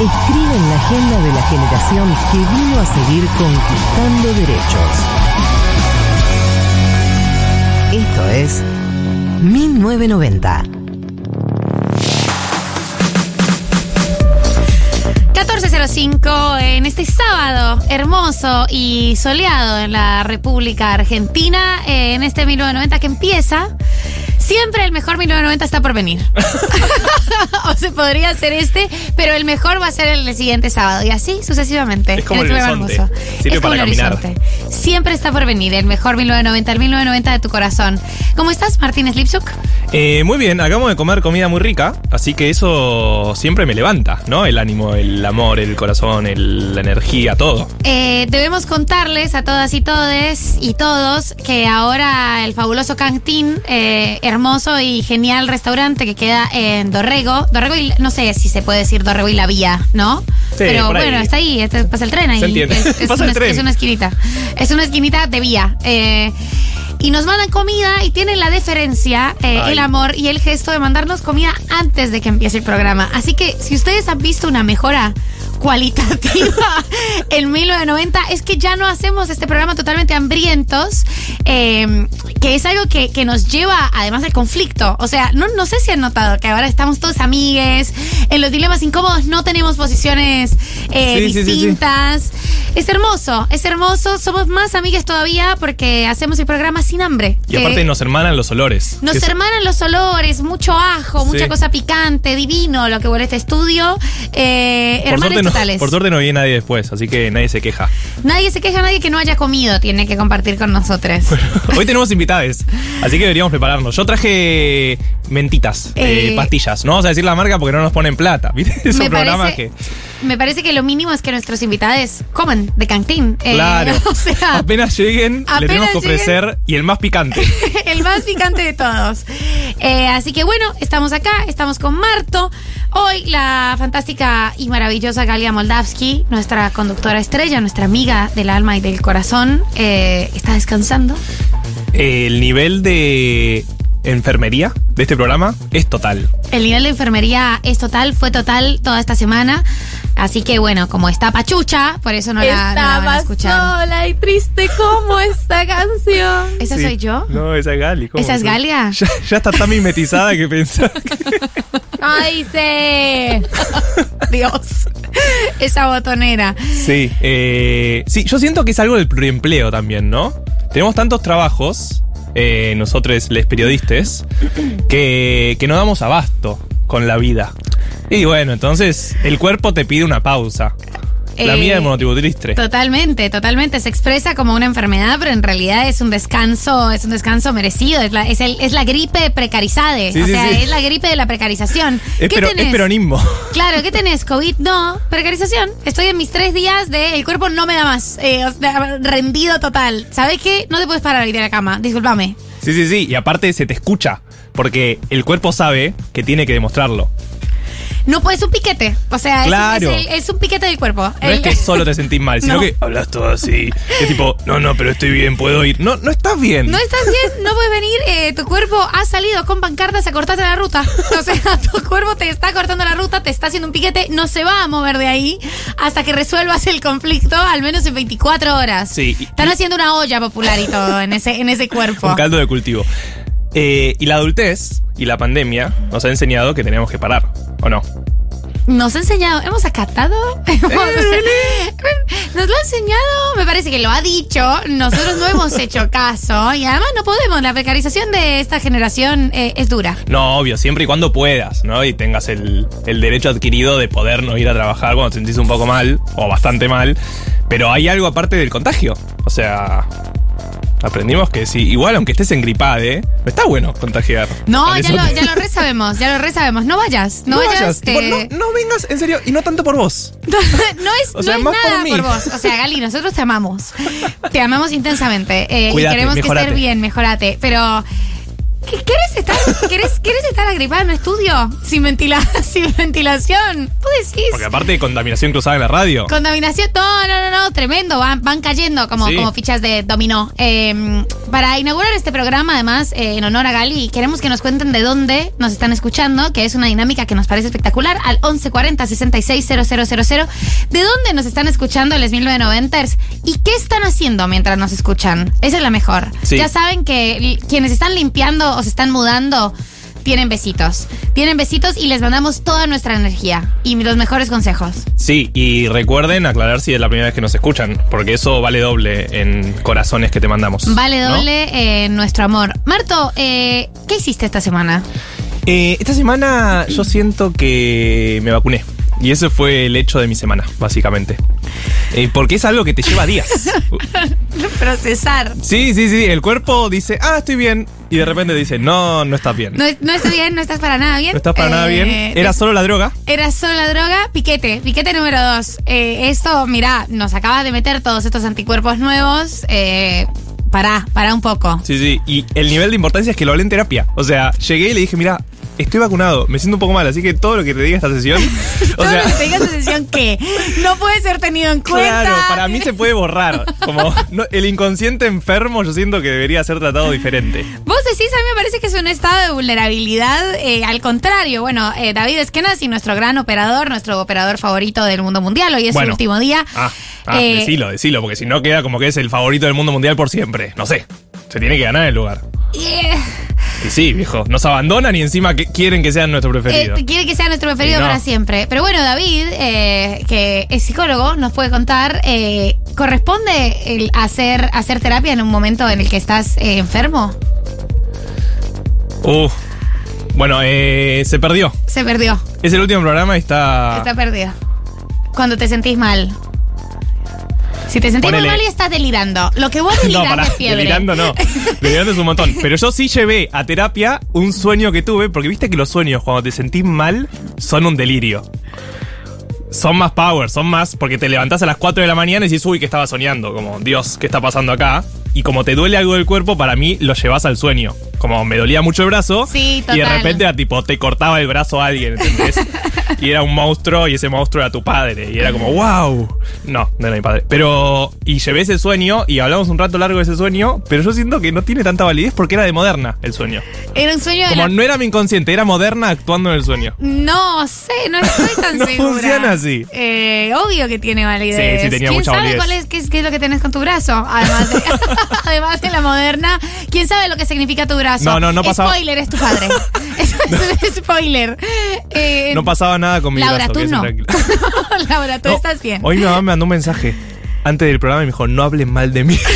escriben la agenda de la generación que vino a seguir conquistando derechos. Esto es 1990. 14.05 en este sábado hermoso y soleado en la República Argentina, eh, en este 1990 que empieza. Siempre el mejor 1990 está por venir. o se podría ser este, pero el mejor va a ser el siguiente sábado. Y así sucesivamente. Es como el este horizonte. Sirve es para el caminar. horizonte. Siempre está por venir el mejor 1990, el 1990 de tu corazón. ¿Cómo estás, Martínez Lipsuk? Eh, muy bien, acabamos de comer comida muy rica, así que eso siempre me levanta, ¿no? El ánimo, el amor, el corazón, el- la energía, todo. Eh, debemos contarles a todas y todes y todos que ahora el fabuloso Cantín, eh, hermoso y genial restaurante que queda en Dorrego, Dorrego y no sé si se puede decir Dorrego y la Vía, ¿no? Pero por ahí. bueno, está ahí, este- pasa el tren ahí. Se entiende. Es, es Pasa una, el tren. es una esquinita. Es una esquinita de vía. Eh, y nos mandan comida y tienen la deferencia, eh, el amor y el gesto de mandarnos comida antes de que empiece el programa. Así que si ustedes han visto una mejora cualitativa en 1990 es que ya no hacemos este programa totalmente hambrientos, eh, que es algo que, que nos lleva además al conflicto. O sea, no, no sé si han notado que ahora estamos todos amigues, en los dilemas incómodos no tenemos posiciones eh, Sí, sí, sí, sí. distintas. Es hermoso, es hermoso, somos más amigues todavía porque hacemos el programa sin hambre. Y aparte Eh, nos hermanan los olores. nos es- hermanan los olores, mucho ajo, mucha cosa picante, divino lo que huele este estudio. Eh, por, hermanes suerte no, por suerte no viene nadie después, así que nadie se queja. Nadie se queja, nadie que no haya comido tiene que compartir con nosotros. Hoy tenemos invitades, así que deberíamos prepararnos. Yo traje mentitas, eh, Eh, pastillas. No vamos a decir la marca porque no nos ponen plata. ¿Viste? Esos me, programas parece, que. me parece que lo mínimo es que nuestros invitados coman de cantín. Eh, Claro. o sea, apenas lleguen, le tenemos que ofrecer y el más picante. el más picante de todos. Así que bueno, estamos acá, estamos con Marto. Hoy la fantástica y maravillosa Galia Moldavsky, nuestra conductora estrella, nuestra amiga del alma y del corazón, eh, está descansando. El nivel de enfermería de este programa es total. El nivel de enfermería es total, fue total toda esta semana. Así que bueno, como está pachucha, por eso no la, no la van a escuchar. sola y triste como esta canción. ¿Esa Sí. soy yo? No, esa es Gali. ¿cómo ¿Esa es soy? Galia? Ya, ya está tan mimetizada que pensás. ¡Ay, sí! Dios. Esa botonera. Sí, eh, sí, yo siento que es algo del pluriempleo también, ¿no? Tenemos tantos trabajos, eh, nosotros, les periodistas, que, que no damos abasto con la vida. Y bueno, entonces el cuerpo te pide una pausa. La Eh, mía es monotributristre. Totalmente, totalmente. Se expresa como una enfermedad, pero en realidad es un descanso, es un descanso merecido. Es la, es el- es la gripe precarizada. Sí, o sí, sea, sí. es la gripe de la precarización. Es, ¿Qué pero- es peronismo. Claro, ¿qué tenés? ¿COVID? No. Precarización. Estoy en mis tres días de el cuerpo no me da más. Eh, rendido total. ¿Sabes qué? No te puedes parar hoy de la cama. Discúlpame. Sí, sí, sí. Y aparte se te escucha. Porque el cuerpo sabe que tiene que demostrarlo. No puedes un piquete. O sea, es- Claro. es, el- es un piquete del cuerpo. No es que solo te sentís mal, sino No. que hablas todo así. Es tipo, no, no, pero estoy bien, puedo ir. No, no estás bien. No estás bien, no puedes venir, eh, tu cuerpo ha salido con pancartas a cortarte la ruta. O sea, tu cuerpo te está cortando la ruta, te está haciendo un piquete, no se va a mover de ahí hasta que resuelvas el conflicto, al menos en 24 horas. Sí, Están haciendo una olla popular y todo en ese, en ese cuerpo. Un caldo de cultivo. Eh, y la adultez y la pandemia nos ha enseñado que tenemos que parar, ¿o no? Nos ha enseñado, hemos acatado, Hemos- nos lo ha enseñado, me parece que lo ha dicho, nosotros no hemos hecho caso y además no podemos, la precarización de esta generación eh, es dura. No, obvio, siempre y cuando puedas, ¿no? Y tengas el, el derecho adquirido de poder no ir a trabajar cuando te sentís un poco mal, o bastante mal. Pero hay algo aparte del contagio. O sea, aprendimos que si, igual aunque estés en gripade, no está bueno contagiar. No, ya lo, ya lo re sabemos, ya lo re sabemos. No vayas, no, vayas. tipo, eh, no, no vengas, en serio, y no tanto por vos. no es, O sea, es por nada por, vos. O sea, Gali, nosotros te amamos. Te amamos intensamente. eh, y queremos que estés bien, mejorate. Pero. ¿Qué- ¿Quieres estar, querés, querés estar agripada en un estudio? Sin, ventila, sin ventilación. Vos decís. Porque aparte de contaminación cruzada en la radio. Contaminación, no, no, no, no, tremendo, van, van cayendo como, Sí. como fichas de dominó. Eh, para inaugurar este programa, además, eh, en honor a Gali, queremos que nos cuenten de dónde nos están escuchando, que es una dinámica que nos parece espectacular, al 1140 660000. ¿De dónde nos están escuchando les 1990ers? ¿Y qué están haciendo mientras nos escuchan? Esa es la mejor. Sí. Ya saben que quienes están limpiando o se están mudando, tienen besitos. Tienen besitos y les mandamos toda nuestra energía y los mejores consejos. Sí, y recuerden aclarar si es la primera vez que nos escuchan, porque eso vale doble en corazones que te mandamos. Vale ¿no? doble eh, nuestro amor. Marto, eh, ¿qué hiciste esta semana? Eh, esta semana yo siento que me vacuné. Y ese fue el hecho de mi semana, básicamente. Eh, porque es algo que te lleva días. Procesar. Sí, sí, sí. El cuerpo dice, ah, estoy bien. Y de repente dice, no, no estás bien. No, no estás bien, no estás para nada bien. No estás para nada Eh, bien. Era solo la droga. Era solo la droga, piquete, piquete número dos. Eh, esto, mira, nos acaba de meter todos estos anticuerpos nuevos. Eh, pará, pará un poco. Sí, sí. Y el nivel de importancia es que lo hablé en terapia. O sea, llegué y le dije, mira, estoy vacunado, me siento un poco mal, así que todo lo que te diga esta sesión. o Todo sea. lo que te diga esa sesión que no puede ser tenido en cuenta. Claro, para mí se puede borrar. Como no- el inconsciente enfermo, yo siento que debería ser tratado diferente. Vos decís, a mí me parece que es un estado de vulnerabilidad. eh, al contrario, bueno, eh, David Esquenas y nuestro gran operador, nuestro operador favorito del mundo mundial, hoy es Bueno. su último día. Ah, ah Eh, decilo, decilo, porque si no queda como que es el favorito del mundo mundial por siempre. No sé. Se tiene que ganar el lugar. eh, Y sí, viejo, nos abandonan y encima que quieren que sean nuestro preferido. eh, quiere que sea nuestro preferido no. para siempre. Pero bueno, David, eh, que es psicólogo, nos puede contar, eh, ¿corresponde el hacer, hacer terapia en un momento en el que estás eh, enfermo? Uf. Bueno, eh, se perdió. Se perdió, Es el último programa y está. está perdido. Cuando te sentís mal. Si te sentís muy mal y estás delirando. Lo que vos delirás No, pará, de fiebre. delirando no. Delirando es un montón. Pero yo sí llevé a terapia un sueño que tuve, porque viste que los sueños cuando te sentís mal son un delirio. Son más power, son más porque te levantás a las 4 de la mañana y decís, uy, que estaba soñando, como, Dios, ¿qué está pasando acá? Y como te duele algo del cuerpo, para mí lo llevas al sueño. Como me dolía mucho el brazo Sí, y de total. repente era tipo, te cortaba el brazo a alguien, ¿entendés? y era un monstruo y ese monstruo era tu padre. Y era como, wow. No, no era mi padre. Pero, y llevé ese sueño y hablamos un rato largo de ese sueño, pero yo siento que no tiene tanta validez porque era de moderna el sueño. Era un sueño de Como la- no era mi inconsciente, era moderna actuando en el sueño. No sé, no estoy tan No segura. funciona así. Eh, obvio que tiene validez. Sí, sí, tenía ¿Quién mucha sabe validez. cuál es, qué, es, qué es lo que tenés con tu brazo? Además de, además de la moderna. ¿Quién sabe lo que significa tu brazo? No, no, no pasaba- Spoiler, es tu padre. Es un spoiler. Eh, No pasaba nada con mi Laura, brazo. tú no. Laura, tú No, estás bien. Hoy mi mamá me mandó un mensaje antes del programa y me dijo, no hablen mal de mí.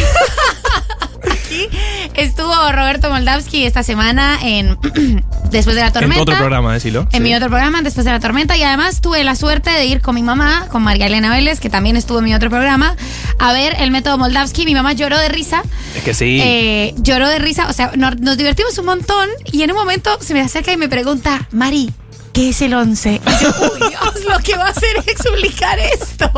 Estuvo Roberto Moldavsky esta semana en Después de la en Tormenta. tu otro programa, decilo. En Sí. mi otro programa, después de la tormenta, y además tuve la suerte de ir con mi mamá, con María Elena Vélez, que también estuvo en mi otro programa, a ver el método Moldavsky. Mi mamá lloró de risa. Es que sí. Eh, lloró de risa, o sea, nos, nos divertimos un montón y en un momento se me acerca y me pregunta, Mari, ¿qué es el 11? Y yo, uy, Dios, lo que va a hacer es explicar esto.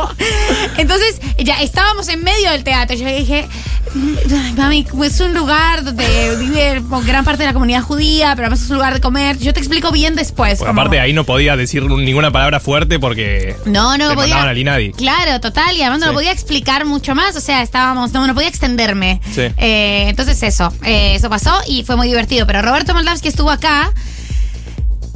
Entonces, ya estábamos en medio del teatro. Yo dije, "Ay, mami, es un lugar donde vive gran parte de la comunidad judía, pero además es un lugar de comer. Yo te explico bien después. Como- aparte ahí no podía decir ninguna palabra fuerte porque no, no te podía. mandaban al INADI. Claro, total, y además no Sí. lo podía explicar mucho más, o sea, estábamos, no, no podía extenderme. Sí. Eh, entonces eso, eh, eso pasó y fue muy divertido. Pero Roberto Moldavsky estuvo acá,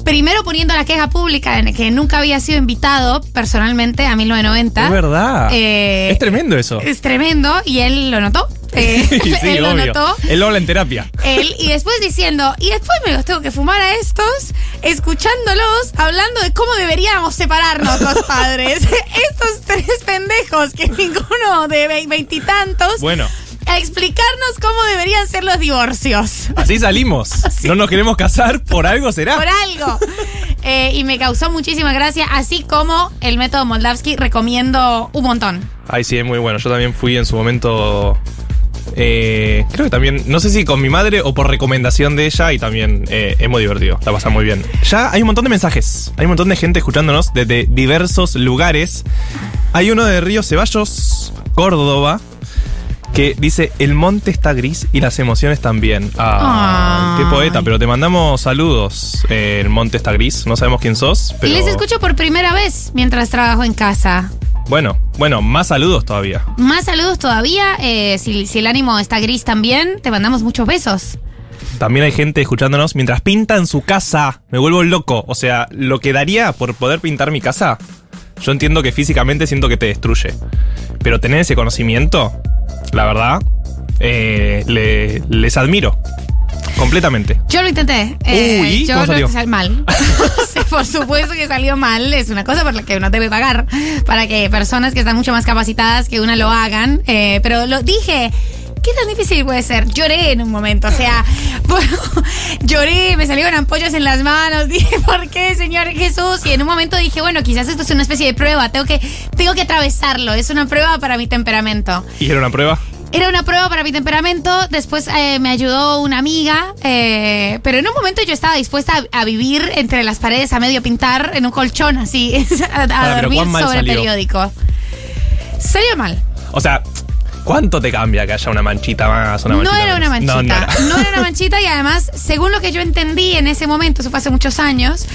primero poniendo la queja pública en que nunca había sido invitado personalmente a 1990. Es verdad. Eh, es tremendo eso. Es tremendo y él lo notó. Eh, sí, él lo notó. Él habla en terapia. Él, y después diciendo, y después me los tengo que fumar a estos, escuchándolos, hablando de cómo deberíamos separarnos los padres. estos tres pendejos, que ninguno de ve- veintitantos, Bueno, a explicarnos cómo deberían ser los divorcios. así salimos. No nos queremos casar, por algo será. Por algo. Eh, y me causó muchísima gracia, así como el método Moldavsky recomiendo un montón. Ay, sí, es muy bueno. Yo también fui en su momento. eh, creo que también, no sé si con mi madre o por recomendación de ella, y también eh, es muy divertido, la pasa muy bien. Ya hay un montón de mensajes, hay un montón de gente escuchándonos desde diversos lugares. Hay uno de Río Ceballos, Córdoba, que dice: El monte está gris y las emociones también. Ah, qué poeta, pero te mandamos saludos. Eh, el monte está gris, no sabemos quién sos, pero. Y les escucho por primera vez mientras trabajo en casa. Bueno, bueno, más saludos todavía. Más saludos todavía. eh, si, si el ánimo está gris también, te mandamos muchos besos. También hay gente escuchándonos mientras pintan su casa. Me vuelvo loco. O sea, lo que daría por poder pintar mi casa, yo entiendo que físicamente siento que te destruye. Pero tener ese conocimiento, la verdad, eh, le- les admiro. Completamente. Yo lo intenté. eh, Uy, yo ¿cómo salió? sal- mal. Por supuesto que salió mal. Es una cosa por la que uno debe pagar para que personas que están mucho más capacitadas que una lo hagan. Eh, pero lo dije. ¿Qué tan difícil puede ser? Lloré en un momento, o sea, bueno, lloré, me salieron ampollas en las manos, dije, ¿por qué, Señor Jesús? Y en un momento dije, bueno, quizás esto es una especie de prueba, tengo que, tengo que atravesarlo, es una prueba para mi temperamento. ¿Y era una prueba? Era una prueba para mi temperamento, después eh, me ayudó una amiga, eh, pero en un momento yo estaba dispuesta a, a vivir entre las paredes a medio pintar en un colchón así, a, dormir ¿cuán mal sobre salió? periódico. Salió mal. O sea, ¿cuánto te cambia que haya una manchita más? Una No manchita era una menos? manchita. No, no No, era. era una manchita y además, según lo que yo entendí en ese momento, eso fue hace muchos años,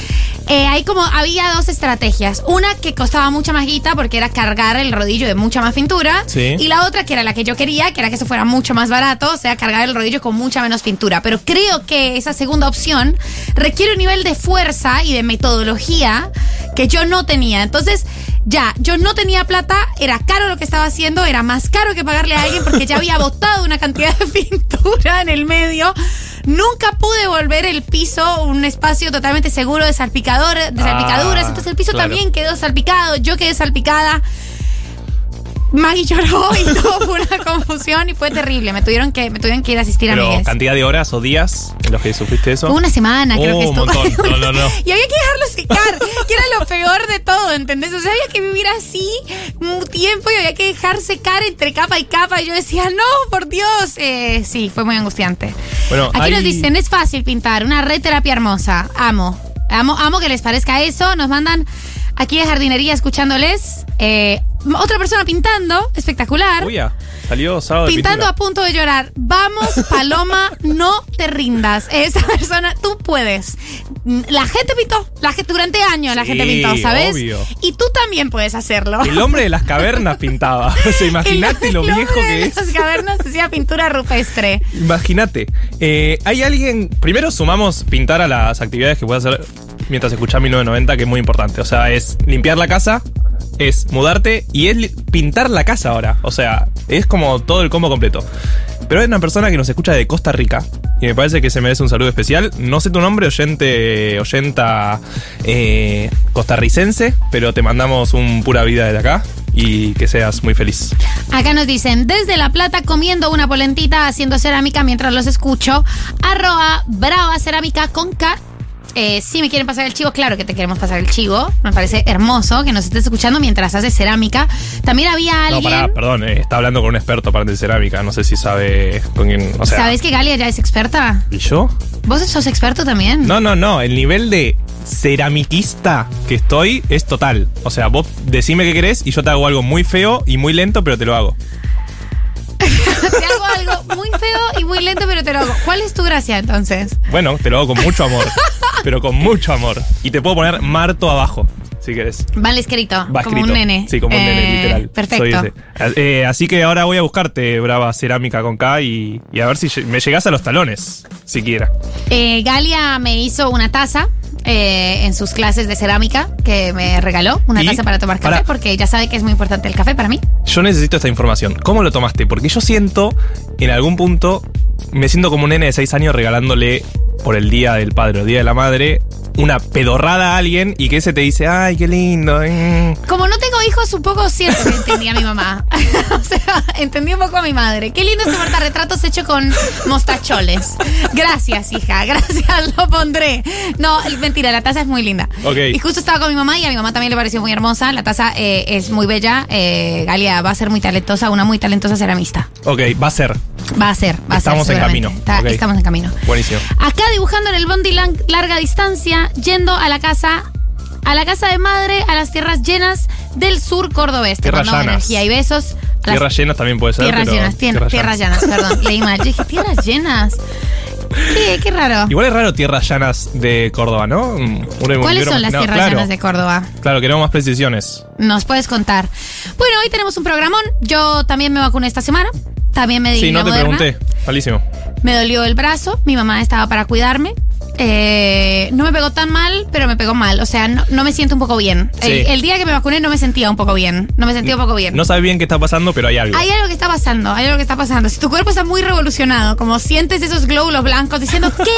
eh, hay como, había dos estrategias. Una que costaba mucha más guita porque era cargar el rodillo de mucha más pintura. Sí. Y la otra que era la que yo quería, que era que eso fuera mucho más barato, o sea, cargar el rodillo con mucha menos pintura. Pero creo que esa segunda opción requiere un nivel de fuerza y de metodología que yo no tenía. Entonces, ya, yo no tenía plata, era caro lo que estaba haciendo, era más caro que pagarle a alguien porque ya había botado una cantidad de pintura en el medio. Nunca pude volver el piso un espacio totalmente seguro de, salpicador, de Ah, salpicaduras. Entonces el piso claro. también quedó salpicado, yo quedé salpicada. Maggie lloró y todo fue una confusión y fue terrible. Me tuvieron que, me tuvieron que ir a asistir a Pero cantidad de horas o días en los que sufriste eso. Fue una semana, creo Oh, que un estuvo. montón. No, no, no. Y había que dejarlo secar, que era lo peor de todo, ¿entendés? O sea, había que vivir así un tiempo y había que dejar secar entre capa y capa. Y yo decía, no, por Dios. Eh, sí, fue muy angustiante. Bueno, Aquí hay- nos dicen, es fácil pintar, una red terapia hermosa. Amo. Amo, amo que les parezca eso. Nos mandan aquí de jardinería escuchándoles. Eh, otra persona pintando, espectacular. Uy, ya, salió sábado Pintando a punto de llorar. Vamos, Paloma, no te rindas. Esa persona, tú puedes. La gente pintó, la gente, durante años la gente pintó, ¿sabes? obvio. Y tú también puedes hacerlo. El hombre de las cavernas pintaba. O sea, imagínate lo el viejo hombre que de es. Las cavernas hacía pintura rupestre. Imagínate. Eh, hay alguien. Primero sumamos pintar a las actividades que puedes hacer mientras escuchás 1990, que es muy importante. O sea, es limpiar la casa, es mudarte y es pintar la casa ahora. O sea, es como todo el combo completo. Pero hay una persona que nos escucha de Costa Rica y me parece que se merece un saludo especial. No sé tu nombre, oyente, oyenta eh, costarricense, pero te mandamos un pura vida desde acá y que seas muy feliz. Acá nos dicen, desde La Plata comiendo una polentita, haciendo cerámica mientras los escucho. Arroba brava cerámica con K. Eh, si me quieren pasar el chivo, claro que te queremos pasar el chivo. Me parece hermoso que nos estés escuchando mientras haces cerámica. También había No, alguien. pará, perdón, eh, está hablando con un experto para de cerámica. No sé si sabe con quién. O sea, ¿Sabes que Galia ya es experta? ¿Y yo? ¿Vos sos experto también? No, no, no. El nivel de ceramiquista que estoy es total. O sea, vos decime qué querés y yo te hago algo muy feo y muy lento, pero te lo hago. te hago algo muy feo y muy lento, pero te lo hago. ¿Cuál es tu gracia entonces? Bueno, te lo hago con mucho amor. pero con mucho amor. Y te puedo poner Marto abajo, si querés. Vale escrito, Va como escrito. un nene. Sí, como un nene, Eh, literal. Perfecto. Eh, así que ahora voy a buscarte, brava cerámica con K, y, y a ver si me llegás a los talones, siquiera. Eh, Galia me hizo una taza eh, en sus clases de cerámica que me regaló. Una Y, taza para tomar café, porque ella sabe que es muy importante el café para mí. Yo necesito esta información. ¿Cómo lo tomaste? Porque yo siento, en algún punto, me siento como un nene de 6 años regalándole por el Día del Padre o Día de la Madre una pedorrada a alguien y que ese te dice, ay, qué lindo. mm". Como no tengo hijos, un poco siento que entendí a mi mamá. o sea, entendí un poco a mi madre. Qué lindo este retratos hecho con mostacholes. Gracias, hija. Gracias, lo pondré. No, mentira, la taza es muy linda. Y justo estaba con mi mamá y a mi mamá también le pareció muy hermosa. La taza eh, es muy bella. Eh, Galia va a ser muy talentosa, una muy talentosa ceramista. Ok, va a ser. Va a ser, va Estamos a ser. en seguramente. camino. Está-. Estamos en camino. Buenísimo. Acá dibujando en el bondi lang- larga distancia, yendo a la casa, a la casa de madre, a las tierras llenas del sur cordobés. Tierras llanas. energía y besos. Tierras llenas también puede ser. tierras pero llenas, tierras, llanas. perdón. Leí mal. Yo dije, tierras llenas. Qué, qué raro. Igual es raro tierras llanas de Córdoba, ¿no? Mm, uno ¿Cuáles son las tierras claro, llanas de Córdoba? Claro, queremos más precisiones. Nos puedes contar. Bueno, hoy tenemos un programón. Yo también me vacuné esta semana. También me di Sí, no te Moderna. pregunté. Malísimo. Me dolió el brazo, mi mamá estaba para cuidarme. Eh, no me pegó tan mal, pero me pegó mal. O sea, no, no me siento un poco bien. Sí. El, el día que me vacuné no me sentía un poco bien. No me sentía un poco bien. No sabes bien qué está pasando, pero hay algo. Hay algo que está pasando, hay algo que está pasando. Si tu cuerpo está muy revolucionado, como sientes esos glóbulos blancos diciendo, ¿qué?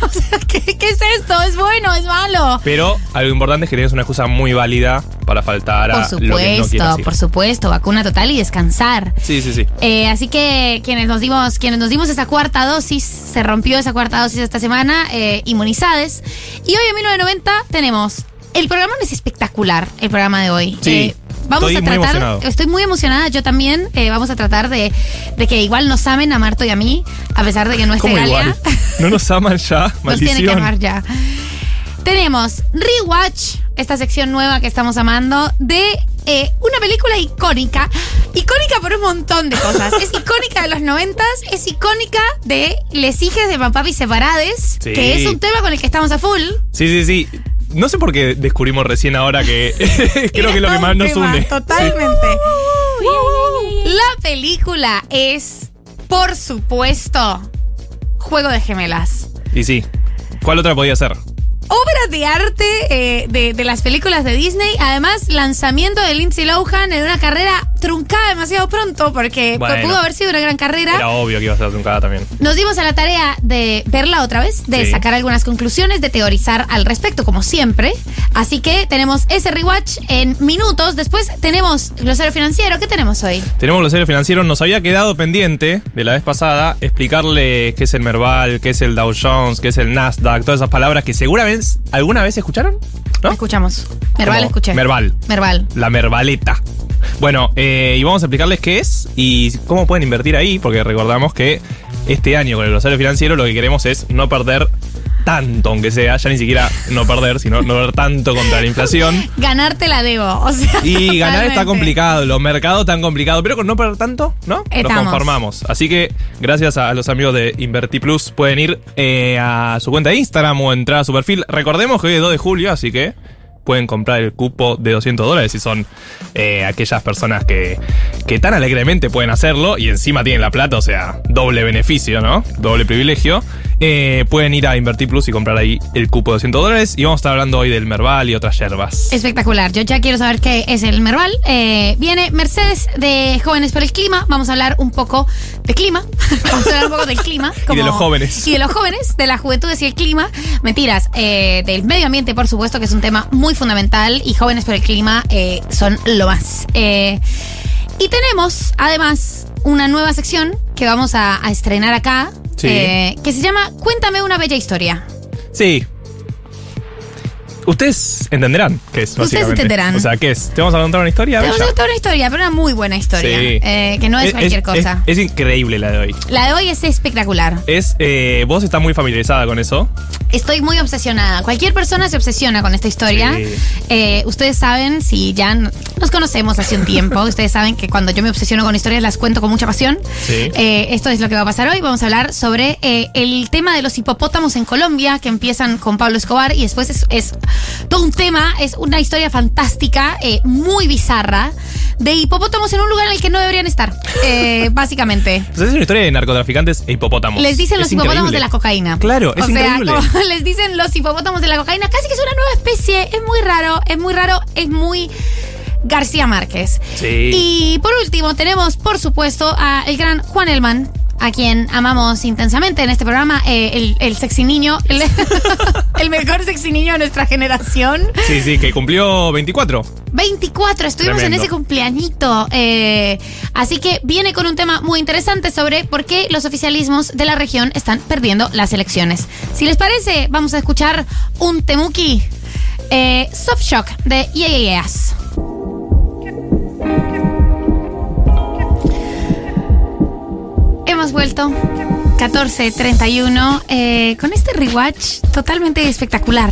O sea, ¿qué, qué es esto? ¿Es bueno? ¿Es malo? Pero algo importante es que tienes una excusa muy válida para faltar Por a lo que no supuesto, ir. por supuesto. Vacuna total y descansar. Sí, sí, sí. Eh, así que quienes nos dimos, quienes nos dimos esa cuarta dosis, se rompió esa cuarta dosis esta semana, eh, inmunizades. Y hoy en 1990 tenemos. El programa es espectacular, el programa de hoy. Sí, Eh, vamos estoy a muy tratar. emocionado. Estoy muy emocionada, yo también. eh, vamos a tratar de, de que igual nos amen a Marto y a mí, a pesar de que no esté ¿Cómo Galia. No nos aman ya, Nos maldición. tiene que amar ya. Tenemos Rewatch, esta sección nueva que estamos amando, de eh, una película icónica. Icónica por un montón de cosas. Es icónica de los noventas, es icónica de Les hijes de papá y separades, Sí. que es un tema con el que estamos a full. Sí, sí, sí. No sé por qué descubrimos recién ahora que creo que es lo que más nos tema, une. Totalmente. La película es, por supuesto, Juego de Gemelas. Y sí. ¿Cuál otra podía ser? Obra de arte eh, de, de las películas de Disney. Además, lanzamiento de Lindsay Lohan en una carrera truncada demasiado pronto porque Bueno. pudo haber sido una gran carrera. Era obvio que iba a ser truncada también. Nos dimos a la tarea de verla otra vez, de Sí. sacar algunas conclusiones, de teorizar al respecto, como siempre. Así que tenemos ese rewatch en minutos. Después tenemos glosario financiero. ¿Qué tenemos hoy? Tenemos los seres financieros. Nos había quedado pendiente de la vez pasada explicarle qué es el Merval, qué es el Dow Jones, qué es el Nasdaq, todas esas palabras que seguramente alguna vez escucharon. ¿No? Escuchamos. Merval, Como escuché. Merval. Merval. La Mervaleta. Bueno, eh, y vamos a explicarles qué es y cómo pueden invertir ahí, porque recordamos que este año con el glosario financiero lo que queremos es no perder tanto, aunque sea, ya ni siquiera no perder, sino no perder tanto contra la inflación. Ganarte la debo. O sea, Y ganar está complicado, los mercados tan complicados, pero con no perder tanto, ¿no? Nos Estamos. conformamos. Así que gracias a los amigos de Inverti Plus pueden ir eh, a su cuenta de Instagram o entrar a su perfil. Recordemos que hoy es 2 de julio, así que pueden comprar el cupo de 200 dólares si son eh, aquellas personas que, que tan alegremente pueden hacerlo y encima tienen la plata, o sea, doble beneficio, ¿no? Doble privilegio. Eh, pueden ir a Inverti Plus y comprar ahí el cupo de 200 dólares y vamos a estar hablando hoy del Merval y otras yerbas. Espectacular. Yo ya quiero saber qué es el Merval. Eh, viene Mercedes de Jóvenes por el Clima. Vamos a hablar un poco de clima. Vamos a hablar un poco del clima. Y de los jóvenes. Y de los jóvenes, de las juventudes y el clima. Mentiras. eh, del medio ambiente, por supuesto, que es un tema muy fundamental. Y Jóvenes por el Clima eh, son lo más. Eh, y tenemos, además, una nueva sección que vamos a, a estrenar acá. Sí. eh, que se llama Cuéntame una bella historia. Sí. Ustedes entenderán qué es, Ustedes básicamente. entenderán. O sea, ¿qué es? ¿Te vamos a contar una historia? Te vamos a Bella? contar una historia, pero una muy buena historia. Sí. eh, que no es, cualquier cosa. Es, increíble la de hoy. La de hoy es espectacular. Es, eh, vos estás muy familiarizada con eso. Estoy muy obsesionada. Cualquier persona se obsesiona con esta historia. Sí. Eh, ustedes saben, si ya nos conocemos hace un tiempo, ustedes saben que cuando yo me obsesiono con historias las cuento con mucha pasión. Sí. Eh, esto es lo que va a pasar hoy. Vamos a hablar sobre eh, el tema de los hipopótamos en Colombia, que empiezan con Pablo Escobar y después es, es todo un tema, es una historia fantástica, eh, muy bizarra, de hipopótamos en un lugar en el que no deberían estar, eh, básicamente. Sea, es una historia de narcotraficantes e hipopótamos. Les dicen Es los hipopótamos de la cocaína. Claro, es o sea, increíble. como les dicen los hipopótamos de la cocaína, casi que es una nueva especie. Es muy raro, es muy raro, es muy García Márquez. Sí. Y por último, tenemos, por supuesto, a el gran Juan Elman. A quien amamos intensamente en este programa, eh, el, el sexy niño, el, el mejor sexy niño de nuestra generación. Sí, sí, que cumplió 24. 24, estuvimos Tremendo. en ese cumpleañito. eh, así que viene con un tema muy interesante sobre por qué los oficialismos de la región están perdiendo las elecciones. Si les parece, vamos a escuchar un temuki. Eh, Soft Shock de Yeah Yeah. Hemos vuelto 14.31 eh, con este rewatch totalmente espectacular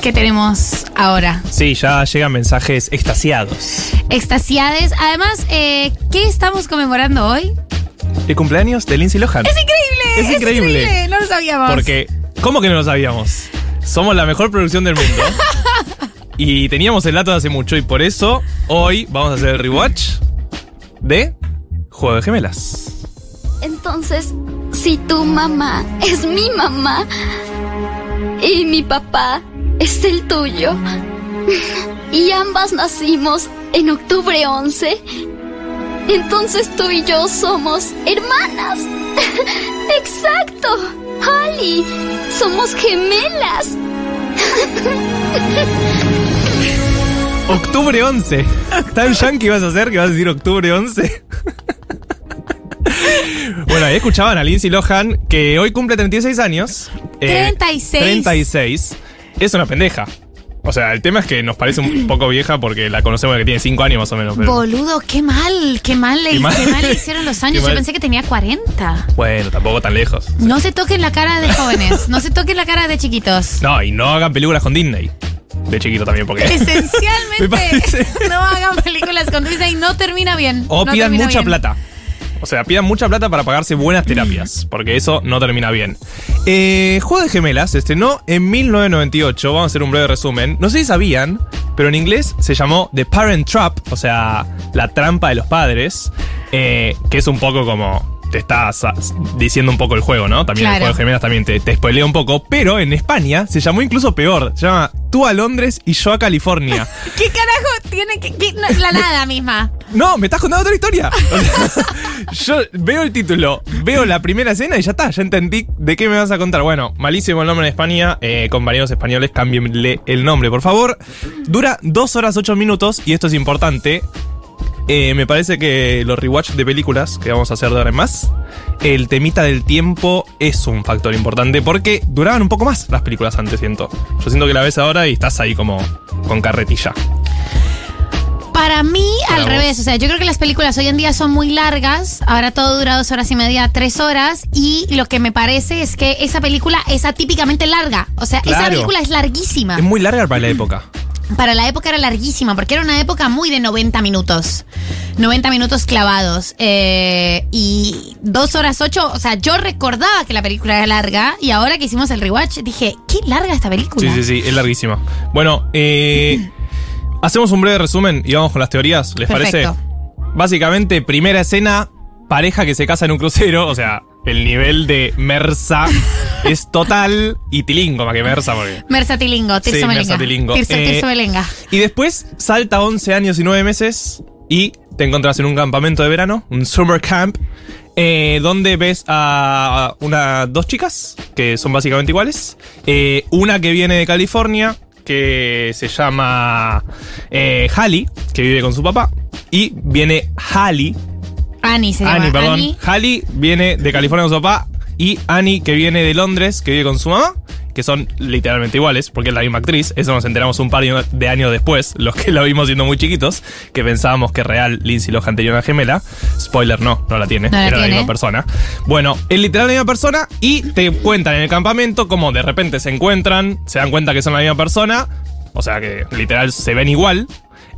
que tenemos ahora. Sí, ya llegan mensajes extasiados. extasiades. Además, eh, ¿qué estamos conmemorando hoy? El cumpleaños de Lindsay Lohan. ¡Es increíble! Es increíble. No lo sabíamos. Porque, ¿cómo que no lo sabíamos? Somos la mejor producción del mundo. y teníamos el dato de hace mucho y por eso hoy vamos a hacer el rewatch de Juego de Gemelas. Entonces, si tu mamá es mi mamá y mi papá es el tuyo, y ambas nacimos en octubre 11, entonces tú y yo somos hermanas. Exacto, Ali, somos gemelas. Octubre 11. ¿Tan yankee vas a hacer que vas a decir octubre 11? bueno, ahí escuchaban a Lindsay Lohan, que hoy cumple 36 años. Eh, 36. 36. Es una pendeja. O sea, el tema es que nos parece un poco vieja porque la conocemos que tiene 5 años más o menos. Pero Boludo, qué mal, qué mal, le, Qué mal. qué mal le hicieron los Qué años. Yo mal. pensé que tenía 40. bueno, tampoco tan lejos. No se toquen la cara de jóvenes, no se toquen la cara de chiquitos. No, y no hagan películas con Disney. De chiquito también, porque. Me Esencialmente, no hagan películas con Disney, no termina bien. O no pidan mucha bien. plata. O sea, pidan mucha plata para pagarse buenas terapias, porque eso no termina bien. Eh, Juego de Gemelas estrenó en 1998. Vamos a hacer un breve resumen. No sé si sabían, pero en inglés se llamó The Parent Trap, o sea, la trampa de los padres, eh, que es un poco como te está diciendo un poco el juego, ¿no? También Claro. el juego de gemelas también te, te spoilea un poco, pero en España se llamó incluso peor. Se llama Tú a Londres y yo a California. ¿Qué carajo tiene que.? qué- no, la nada misma. No, me estás contando otra historia. Yo veo el título, veo la primera escena y ya está, ya entendí de qué me vas a contar. Bueno, malísimo el nombre en España. Eh, compañeros españoles, cámbienle el nombre, por favor. Dura 2 horas 8 minutos y esto es importante. Eh, me parece que los rewatch de películas que vamos a hacer de ahora en más, el temita del tiempo es un factor importante porque duraban un poco más las películas antes, siento. Yo siento que la ves ahora y estás ahí como con carretilla. Para mí, Para al vos. revés. O sea, yo creo que las películas hoy en día son muy largas. Ahora todo dura dos horas y media, tres horas. Y lo que me parece es que esa película es atípicamente larga. O sea, esa película es larguísima. Es muy larga para la época. Para la época era larguísima, porque era una época muy de 90 minutos. 90 minutos clavados. Eh, y dos horas ocho. O sea, yo recordaba que la película era larga. Y ahora que hicimos el rewatch, dije, qué larga esta película. Sí, sí, sí, es larguísima. Bueno, eh, hacemos un breve resumen y vamos con las teorías, ¿les Perfecto. parece? Básicamente, primera escena, pareja que se casa en un crucero, o sea, el nivel de Mersa es total y tilingo más que Mersa, porque... Mersatilingo, Tirso Sí, Melenga. Mersatilingo. Tirso, Eh, Tirso Melenga. Y después salta 11 años y 9 meses y te encontrás en un campamento de verano, un summer camp, eh, donde ves a una, dos chicas que son básicamente iguales. Eh, una que viene de California, que se llama eh, Hallie, que vive con su papá. Y viene Hallie, Annie se llama. Annie, perdón. Annie. Hallie viene de California con su papá. Y Annie, que viene de Londres, que vive con su mamá. que son literalmente iguales, porque es la misma actriz. Eso nos enteramos un par de años después, los que la vimos siendo muy chiquitos, que pensábamos que real Lindsay Lohan tenía una gemela. Spoiler, no, no la tiene, No la era la misma persona. Bueno, es literal la misma persona y te cuentan en el campamento como de repente se encuentran, se dan cuenta que son la misma persona, o sea que literal se ven igual.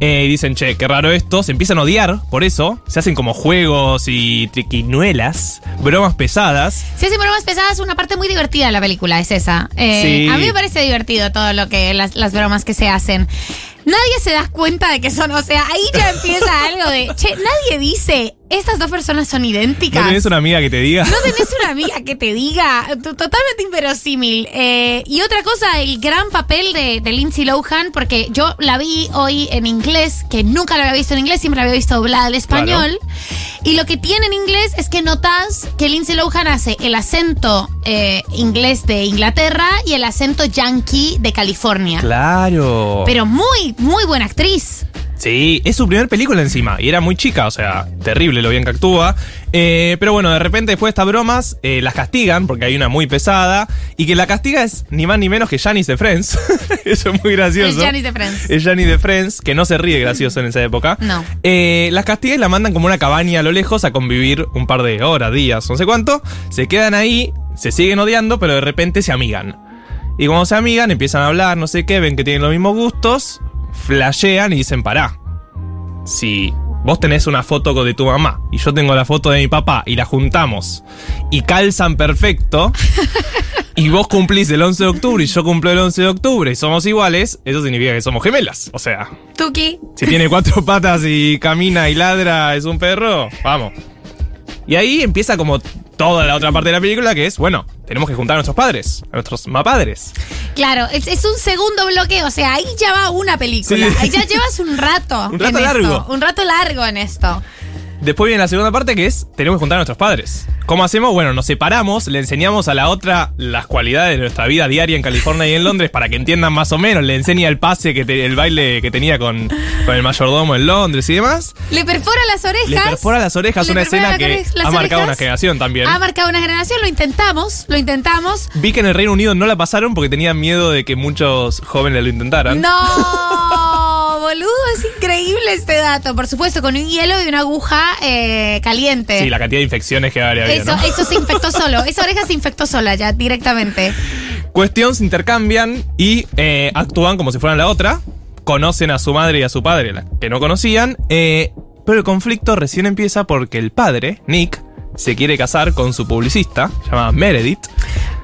Eh, y dicen, che, qué raro esto. Se empiezan a odiar por eso. Se hacen como juegos y triquiñuelas, bromas pesadas. Si hacen bromas pesadas, una parte muy divertida de la película es esa. Eh, Sí. A mí me parece divertido todo lo que las, las bromas que se hacen. Nadie se da cuenta de que son, o sea, ahí ya empieza algo de, che, nadie dice, estas dos personas son idénticas. ¿No tenés una amiga que te diga? No tenés una amiga que te diga, totalmente inverosímil. Eh, y otra cosa, el gran papel de, de Lindsay Lohan, porque yo la vi hoy en inglés, que nunca la había visto en inglés, siempre la había visto doblada al español. Y lo que tiene en inglés es que notas que Lindsay Lohan hace el acento eh, inglés de Inglaterra y el acento yankee de California. Claro. Pero muy, muy buena actriz. Sí, es su primer película encima. Y era muy chica, o sea, terrible lo bien que actúa. Eh, pero bueno, de repente después de estas bromas, eh, las castigan, porque hay una muy pesada. Y que la castiga es ni más ni menos que Janice de Friends. Eso es muy gracioso. Es Janice de Friends. Es Janice de Friends, que no se ríe gracioso en esa época. No. Eh, las castiga y la mandan como una cabaña a lo lejos a convivir un par de horas, días, no sé cuánto. Se quedan ahí, se siguen odiando, pero de repente se amigan. Y cuando se amigan, empiezan a hablar, no sé qué, ven que tienen los mismos gustos, flashean y dicen, pará. Si vos tenés una foto de tu mamá y yo tengo la foto de mi papá y la juntamos y calzan perfecto, y vos cumplís el 11 de octubre y yo cumplo el 11 de octubre y somos iguales, eso significa que somos gemelas. O sea, Tuki. si tiene cuatro patas y camina y ladra, es un perro, vamos. Y ahí empieza como toda la otra parte de la película que es, bueno, tenemos que juntar a nuestros padres, a nuestros mapadres. Claro, es, es un segundo bloque, o sea, ahí ya va una película. Sí. Ahí ya llevas un rato. Un rato en largo. esto, un rato largo en esto. Después viene la segunda parte que es, tenemos que juntar a nuestros padres. ¿Cómo hacemos? Bueno, nos separamos, le enseñamos a la otra las cualidades de nuestra vida diaria en California y en Londres para que entiendan más o menos. Le enseña el pase, que te- el baile que tenía con, con el mayordomo en Londres y demás. Le perfora las orejas. Le perfora las orejas, Le una perfora escena que las ha marcado orejas. una generación también. Ha marcado una generación, lo intentamos, lo intentamos. Vi que en el Reino Unido no la pasaron porque tenían miedo de que muchos jóvenes lo intentaran. No, boludo, es increíble este dato. Por supuesto, con un hielo y una aguja eh, caliente. Sí, la cantidad de infecciones que habido, eso, ¿no? eso se infectó solo. Esa oreja se infectó sola ya, directamente. Cuestión, se intercambian y eh, actúan como si fueran la otra. Conocen a su madre y a su padre, la que no conocían. eh, pero el conflicto recién empieza porque el padre, Nick, se quiere casar con su publicista, llamada Meredith.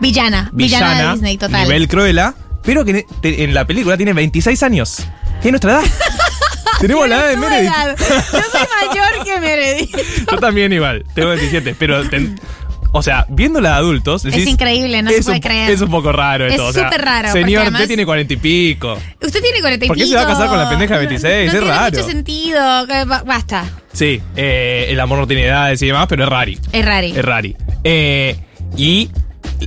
Villana, villana, de Disney, total. Nivel Cruella, pero que en la película tiene 26 años. Tiene nuestra edad. Tenemos la edad de Meredith. edad. Yo soy mayor que Meredith. Yo también igual, tengo 27, pero... ten- o sea, viéndola de adultos... Es increíble, no se es puede un- creer. Es un poco raro Es esto. o sea, súper raro, Señor, además- usted tiene cuarenta y pico. Usted tiene 40 y ¿Por qué se va a pico. casar con la pendeja de 26? No, Es tiene raro. mucho sentido. Basta. Sí, eh, el amor no tiene edades y demás, pero es rari. Es rari. Es rari. Eh, y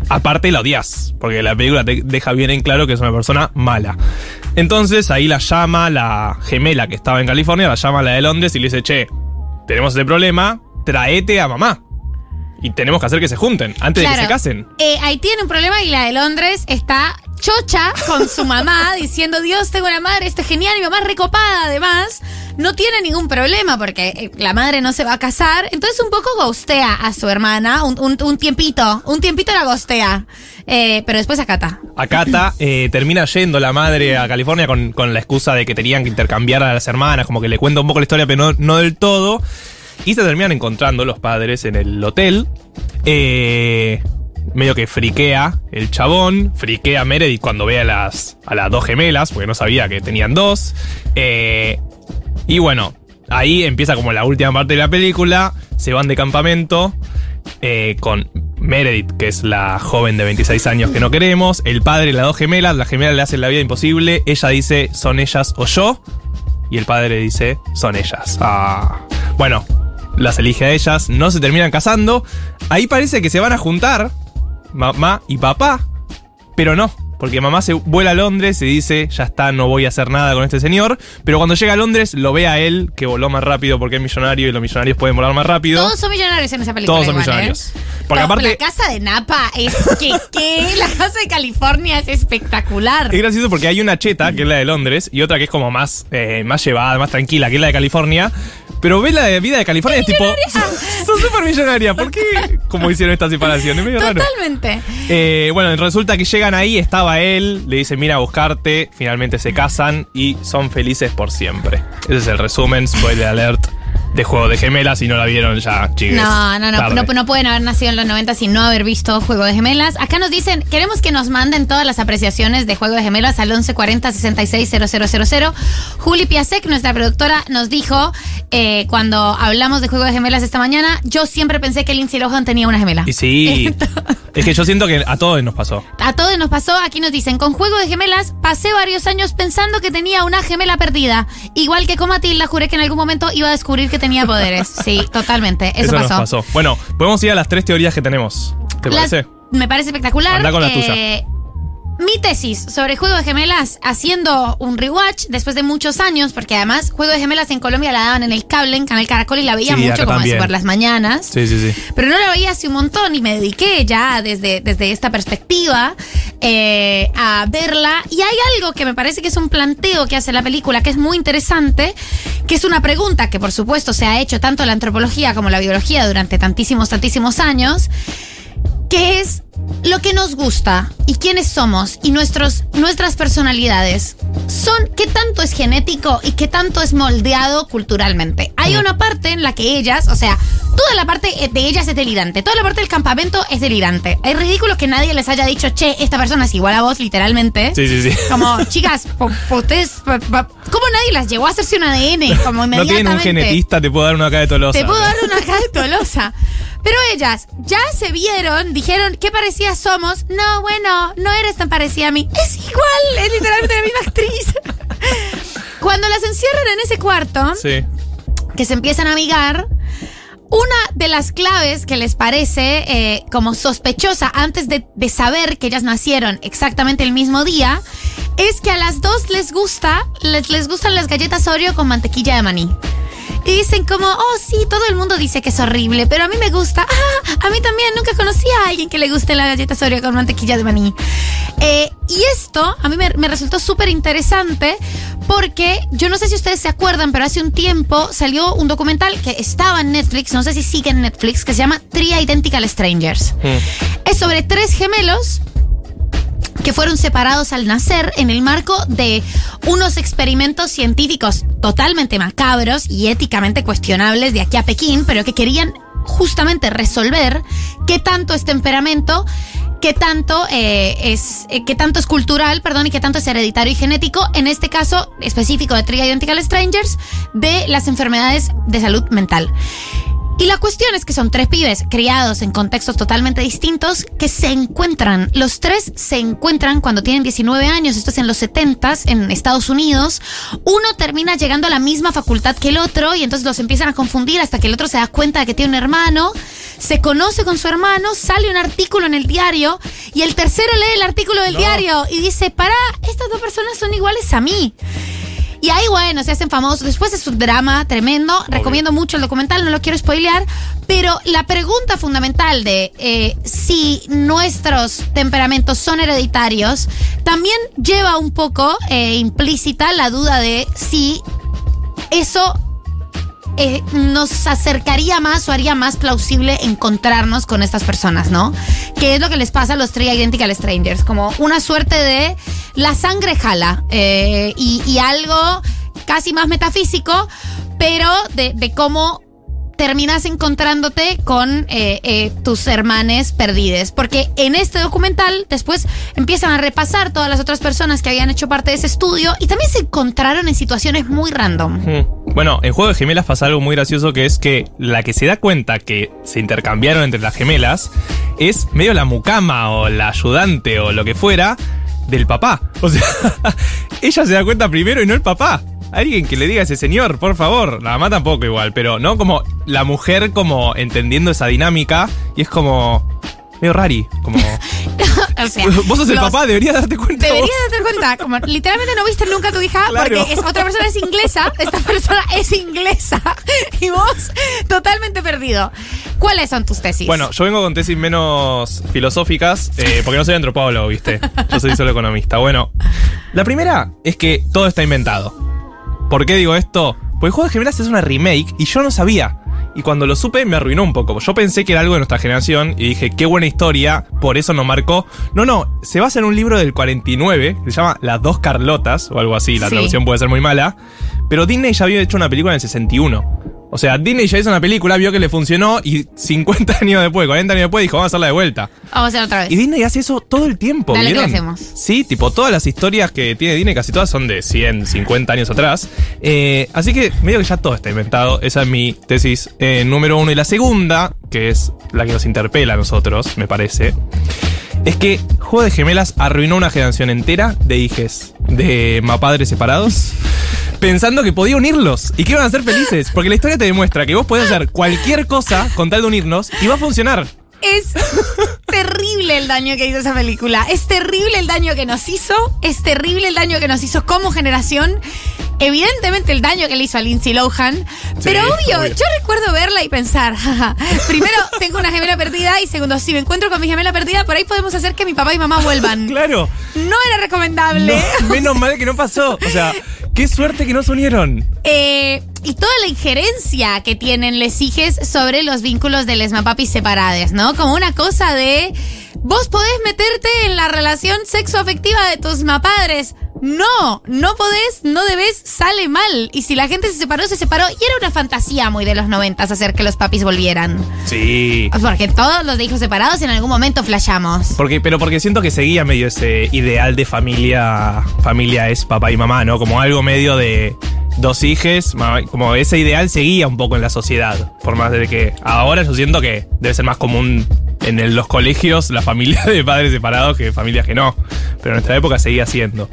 aparte la odias, porque la película te deja bien en claro que es una persona mala. Entonces ahí la llama la gemela que estaba en California, la llama la de Londres y le dice, che, tenemos ese problema, traete a mamá. Y tenemos que hacer que se junten antes de que se casen. Eh, ahí tiene un problema y la de Londres está chocha con su mamá diciendo, Dios, tengo una madre, esto es genial, mi mamá recopada además. No tiene ningún problema porque eh, la madre no se va a casar. Entonces un poco ghostea a su hermana, un, un- un tiempito, un tiempito la ghostea. Eh, pero después acata. Acata eh, termina yendo la madre a California con, con la excusa de que tenían que intercambiar a las hermanas, como que le cuenta un poco la historia, pero no, no del todo. Y se terminan encontrando los padres en el hotel. Eh, medio que friquea el chabón, friquea Meredith cuando ve a las, a las dos gemelas, porque no sabía que tenían dos. Eh, y bueno, ahí empieza como la última parte de la película. Se van de campamento eh, con Meredith, que es la joven de 26 años que no queremos. El padre, las dos gemelas. La gemela le hace la vida imposible. Ella dice, son ellas o yo. Y el padre dice, son ellas. Ah. Bueno, las elige a ellas. No se terminan casando. Ahí parece que se van a juntar. Mamá y papá. Pero no. Porque mamá se vuela a Londres y dice, ya está, no voy a hacer nada con este señor. Pero cuando llega a Londres, lo ve a él, que voló más rápido porque es millonario y los millonarios pueden volar más rápido. Todos son millonarios en esa película. Todos son igual, ¿eh? millonarios. Porque aparte, La casa de Napa es que, que la casa de California es espectacular. es gracioso porque hay una cheta, que es la de Londres, y otra que es como más, eh, más llevada, más tranquila, que es la de California. Pero ve la vida de California y es tipo, son súper millonaria. ¿Por qué? ¿Cómo hicieron esta separación? Es medio raro. Totalmente. Eh, bueno, resulta que llegan ahí, estaba él, le dice, mira a buscarte, finalmente se casan y son felices por siempre. Ese es el resumen, spoiler alert, de Juego de Gemelas, si no la vieron ya, chicos. No, no, no, no, no pueden haber nacido en los 90 sin no haber visto Juego de Gemelas. Acá nos dicen, queremos que nos manden todas las apreciaciones de Juego de Gemelas al 1140 660000. Juli Piasek, nuestra productora, nos dijo eh, cuando hablamos de Juego de Gemelas esta mañana, yo siempre pensé que Lindsay Lohan tenía una gemela. Y sí, es que yo siento que a todos nos pasó. A todos nos pasó, aquí nos dicen, con Juego de Gemelas pasé varios años pensando que tenía una gemela perdida. Igual que con Matilda, juré que en algún momento iba a descubrir que tenía poderes. Sí, totalmente, eso, Eso, pasó. nos pasó. Bueno, podemos ir a las tres teorías que tenemos. ¿Te Las- parece? Me parece espectacular. Anda con la Eh, Mi tesis sobre Juego de Gemelas, haciendo un rewatch después de muchos años, porque además Juego de Gemelas en Colombia la daban en el cable, en Canal Caracol, y la veía Sí, mucho como así por las mañanas. Sí, sí, sí. Pero no la veía hace un montón y me dediqué ya desde, desde esta perspectiva eh, a verla. Y hay algo que me parece que es un planteo que hace la película que es muy interesante, que es una pregunta que por supuesto se ha hecho tanto la antropología como la biología durante tantísimos, tantísimos años, que es lo que nos gusta y quiénes somos y nuestros, nuestras personalidades son qué tanto es genético y qué tanto es moldeado culturalmente. Hay una parte en la que ellas, o sea, toda la parte de ellas es delirante, toda la parte del campamento es delirante. Es ridículo que nadie les haya dicho, che, esta persona es igual a vos, literalmente. Sí, sí, sí. Como, chicas, ustedes, ¿cómo nadie las llevó a hacerse un ADN? Como No tienen un inmediatamente. genetista, te puedo dar una acá de Tolosa. Te puedo dar una acá de Tolosa. Pero ellas ya se vieron, dijeron, ¿qué parecidas somos? No, bueno, no eres tan parecida a mí. Es igual, es literalmente la misma actriz. Cuando las encierran en ese cuarto, Sí. que se empiezan a amigar, una de las claves que les parece eh, como sospechosa antes de, de saber que ellas nacieron exactamente el mismo día es que a las dos les gusta, les, les gustan las galletas Oreo con mantequilla de maní. Y dicen como, oh sí, todo el mundo dice que es horrible, pero a mí me gusta. Ah, a mí también, nunca conocí a alguien que le guste la galleta Oreo con mantequilla de maní. Eh, y esto a mí me, me resultó súper interesante porque yo no sé si ustedes se acuerdan, pero hace un tiempo salió un documental que estaba en Netflix, no sé si sigue en Netflix, que se llama Three Identical Strangers. Es sobre tres gemelos que fueron separados al nacer en el marco de unos experimentos científicos totalmente macabros y éticamente cuestionables de aquí a Pekín, pero que querían justamente resolver qué tanto es temperamento, qué tanto eh, es eh, qué tanto es cultural, perdón, y qué tanto es hereditario y genético, en este caso específico de Three Identical Strangers, de las enfermedades de salud mental. Y la cuestión es que son tres pibes criados en contextos totalmente distintos que se encuentran. Los tres se encuentran cuando tienen 19 años, esto es en los 70s en Estados Unidos. Uno termina llegando a la misma facultad que el otro y entonces los empiezan a confundir hasta que el otro se da cuenta de que tiene un hermano, se conoce con su hermano, sale un artículo en el diario y el tercero lee el artículo del diario y dice, para, estas dos personas son iguales a mí. Y ahí, bueno, se hacen famosos. Después es un drama tremendo. Recomiendo mucho el documental, no lo quiero spoilear. Pero la pregunta fundamental de eh, si nuestros temperamentos son hereditarios también lleva un poco eh, implícita la duda de si eso eh, nos acercaría más o haría más plausible encontrarnos con estas personas, ¿no? Que es lo que les pasa a los Three Identical Strangers, como una suerte de la sangre jala eh, y, y algo casi más metafísico, pero de, de cómo terminas encontrándote con eh, eh, tus hermanes perdides. Porque en este documental después empiezan a repasar todas las otras personas que habían hecho parte de ese estudio y también se encontraron en situaciones muy random. Bueno, en Juego de Gemelas pasa algo muy gracioso que es que la que se da cuenta que se intercambiaron entre las gemelas es medio la mucama o la ayudante o lo que fuera del papá. O sea, ella se da cuenta primero y no el papá. Alguien que le diga a ese señor, por favor. La mamá tampoco igual, pero no como la mujer como entendiendo esa dinámica y es como... medio rari. Como. O sea, Vos sos el los- papá, deberías darte cuenta. Deberías vos. darte cuenta, como literalmente no viste nunca a tu hija Claro. porque es, otra persona es inglesa, esta persona es inglesa y vos totalmente perdido. ¿Cuáles son tus tesis? Bueno, yo vengo con tesis menos filosóficas, eh, porque no soy antropólogo, ¿viste? Yo soy solo economista. Bueno, la primera es que todo está inventado. ¿Por qué digo esto? Porque Juego de Gemelas es una remake y yo no sabía. Y cuando lo supe me arruinó un poco. Yo pensé que era algo de nuestra generación y dije, qué buena historia, por eso nos marcó. No, no, se basa en un libro del 49 que se llama Las dos Carlotas o algo así. La Sí. traducción puede ser muy mala. Pero Disney ya había hecho una película en el 61. O sea, Disney ya hizo una película, vio que le funcionó y 50 años después, 40 años después dijo, vamos a hacerla de vuelta. Vamos a hacer otra vez. Y Disney hace eso todo el tiempo, Dale ¿vieron? hacemos. Sí, tipo, todas las historias que tiene Disney, casi todas son de 100, 50 años atrás. Eh, así que medio que ya todo está inventado. Esa es mi tesis eh, número uno. Y la segunda, que es la que nos interpela a nosotros, me parece, es que Juego de Gemelas arruinó una generación entera de hijes de mapadres separados. Pensando que podía unirlos y que iban a ser felices. Porque la historia te demuestra que vos podés hacer cualquier cosa con tal de unirnos y va a funcionar. Es terrible el daño que hizo esa película. Es terrible el daño que nos hizo. Es terrible el daño que nos hizo como generación. Evidentemente el daño que le hizo a Lindsay Lohan. pero obvio, obvio. yo recuerdo verla y pensar, jaja, primero tengo una gemela perdida y segundo, si me encuentro con mi gemela perdida, por ahí podemos hacer que mi papá y mamá vuelvan. Claro. No era recomendable. No, menos mal que no pasó. O sea, qué suerte que no se unieron. Eh, y toda la injerencia que tienen les hijes sobre los vínculos de les mapapis separades, ¿no? Como una cosa de vos podés meterte en la relación sexoafectiva de tus mapadres. No, no podés, no debes, sale mal. Y si la gente se separó, se separó. Y era una fantasía muy de los noventas hacer que los papis volvieran. Sí. Porque todos los de hijos separados en algún momento flashamos. Porque, pero porque siento que seguía medio ese ideal de familia. Familia es papá y mamá, ¿no? Como algo medio de dos hijes. Como ese ideal seguía un poco en la sociedad. Por más de que ahora yo siento que debe ser más común en el- los colegios la familia de padres separados que familias que no. Pero en nuestra época seguía siendo.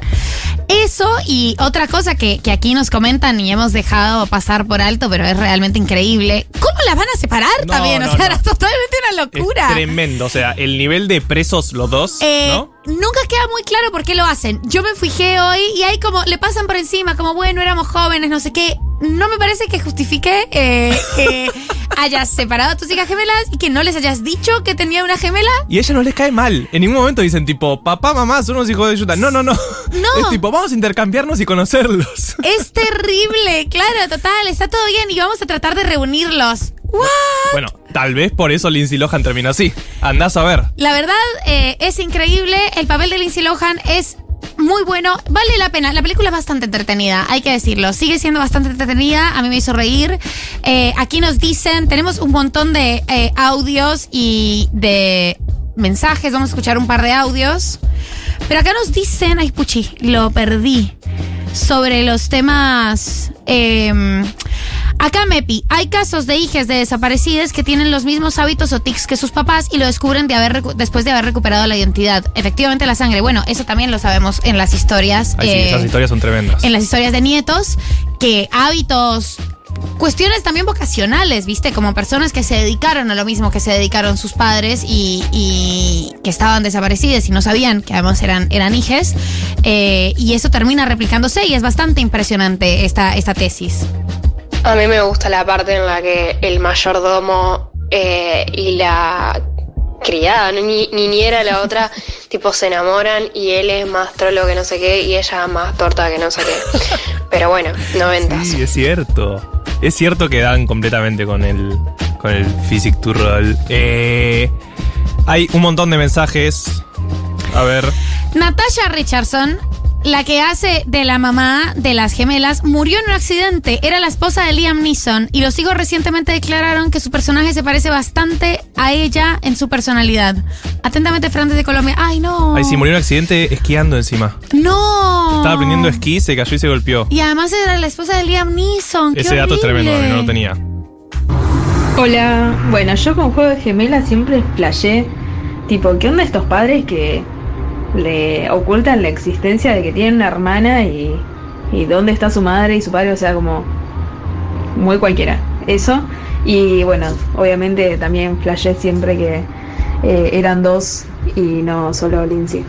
Eso y otra cosa que, que aquí nos comentan y hemos dejado pasar por alto, pero es realmente increíble. ¿Cómo las van a separar No, también? no, o sea, no. era totalmente una locura. Es tremendo. O sea, el nivel de presos los dos, Eh, ¿no? Nunca queda muy claro por qué lo hacen. Yo me fijé hoy y ahí como le pasan por encima, como bueno, éramos jóvenes, no sé qué. No me parece que justifique eh, que hayas separado a tus hijas gemelas y que no les hayas dicho que tenía una gemela. Y a ella no les cae mal. En ningún momento dicen tipo, papá, mamá, son unos hijos de yuta. No, no, no. No. Es tipo, vamos a intercambiarnos y conocerlos. Es terrible, claro, total, está todo bien y vamos a tratar de reunirlos. ¿What? Bueno, tal vez por eso Lindsay Lohan terminó así. Andás a ver. La verdad eh, es increíble. El papel de Lindsay Lohan es muy bueno. Vale la pena. La película es bastante entretenida, hay que decirlo. Sigue siendo bastante entretenida. A mí me hizo reír. Eh, aquí nos dicen, tenemos un montón de eh, audios y de mensajes. Vamos a escuchar un par de audios. Pero acá nos dicen, ay, puchi, lo perdí. Sobre los temas. eh, Acá, Mepi, hay casos de hijas de desaparecidas que tienen los mismos hábitos o tics que sus papás y lo descubren de haber después de haber recuperado la identidad. Efectivamente, la sangre. Bueno, eso también lo sabemos en las historias. Ay, sí, eh, esas historias son tremendas. en las historias de nietos, que hábitos, cuestiones también vocacionales, ¿viste? Como personas que se dedicaron a lo mismo que se dedicaron sus padres y, y que estaban desaparecidas y no sabían que además eran, eran hijes. eh, y eso termina replicándose y es bastante impresionante esta, esta tesis. A mí me gusta la parte en la que el mayordomo eh, y la criada, ni, niñera, la otra, tipo se enamoran y él es más trolo que no sé qué y ella más torta que no sé qué. Pero bueno, noventas. Sí, es cierto. Es cierto que dan completamente con el, con el Physic to. Eh, hay un montón de mensajes. A ver. Natasha Richardson, la que hace de la mamá de las gemelas, murió en un accidente. Era la esposa de Liam Neeson y los hijos recientemente declararon que su personaje se parece bastante a ella en su personalidad. Atentamente, Fran de Colombia. Ay, no. Ay, sí, murió en un accidente esquiando encima. No. Estaba aprendiendo esquí, se cayó y se golpeó. Y además era la esposa de Liam Neeson. Qué Ese dato es tremendo, no lo tenía. Hola, bueno, yo con Juego de Gemelas siempre flashé, tipo, ¿qué onda estos padres que le ocultan la existencia de que tienen una hermana y, y dónde está su madre y su padre? O sea, como muy cualquiera. Eso. Y bueno, obviamente también flashé siempre que eh, eran dos y no solo Lindsay.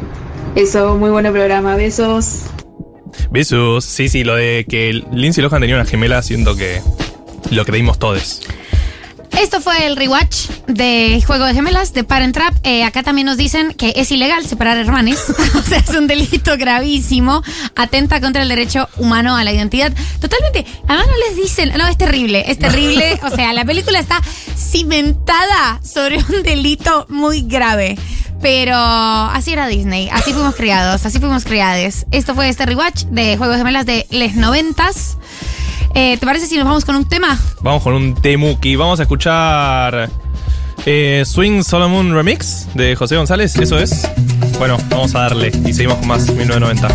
Eso, muy buen programa, besos. Besos. Sí, sí, lo de que Lindsay Lohan tenía una gemela, siento que lo creímos todos. Esto fue el rewatch de Juego de Gemelas de Parent Trap. Eh, acá también nos dicen que es ilegal separar hermanos. o sea, es un delito gravísimo. Atenta contra el derecho humano a la identidad. Totalmente. Además no les dicen. No, es terrible. Es terrible. O sea, la película está cimentada sobre un delito muy grave. Pero así era Disney. Así fuimos criados. Así fuimos criados. Esto fue este rewatch de Juegos de Gemelas de les noventas. Eh, ¿Te parece si nos vamos con un tema? Vamos con un temuki. Vamos a escuchar eh, Swing Solomon Remix de José González. Eso es. Bueno, vamos a darle y seguimos con más 1990.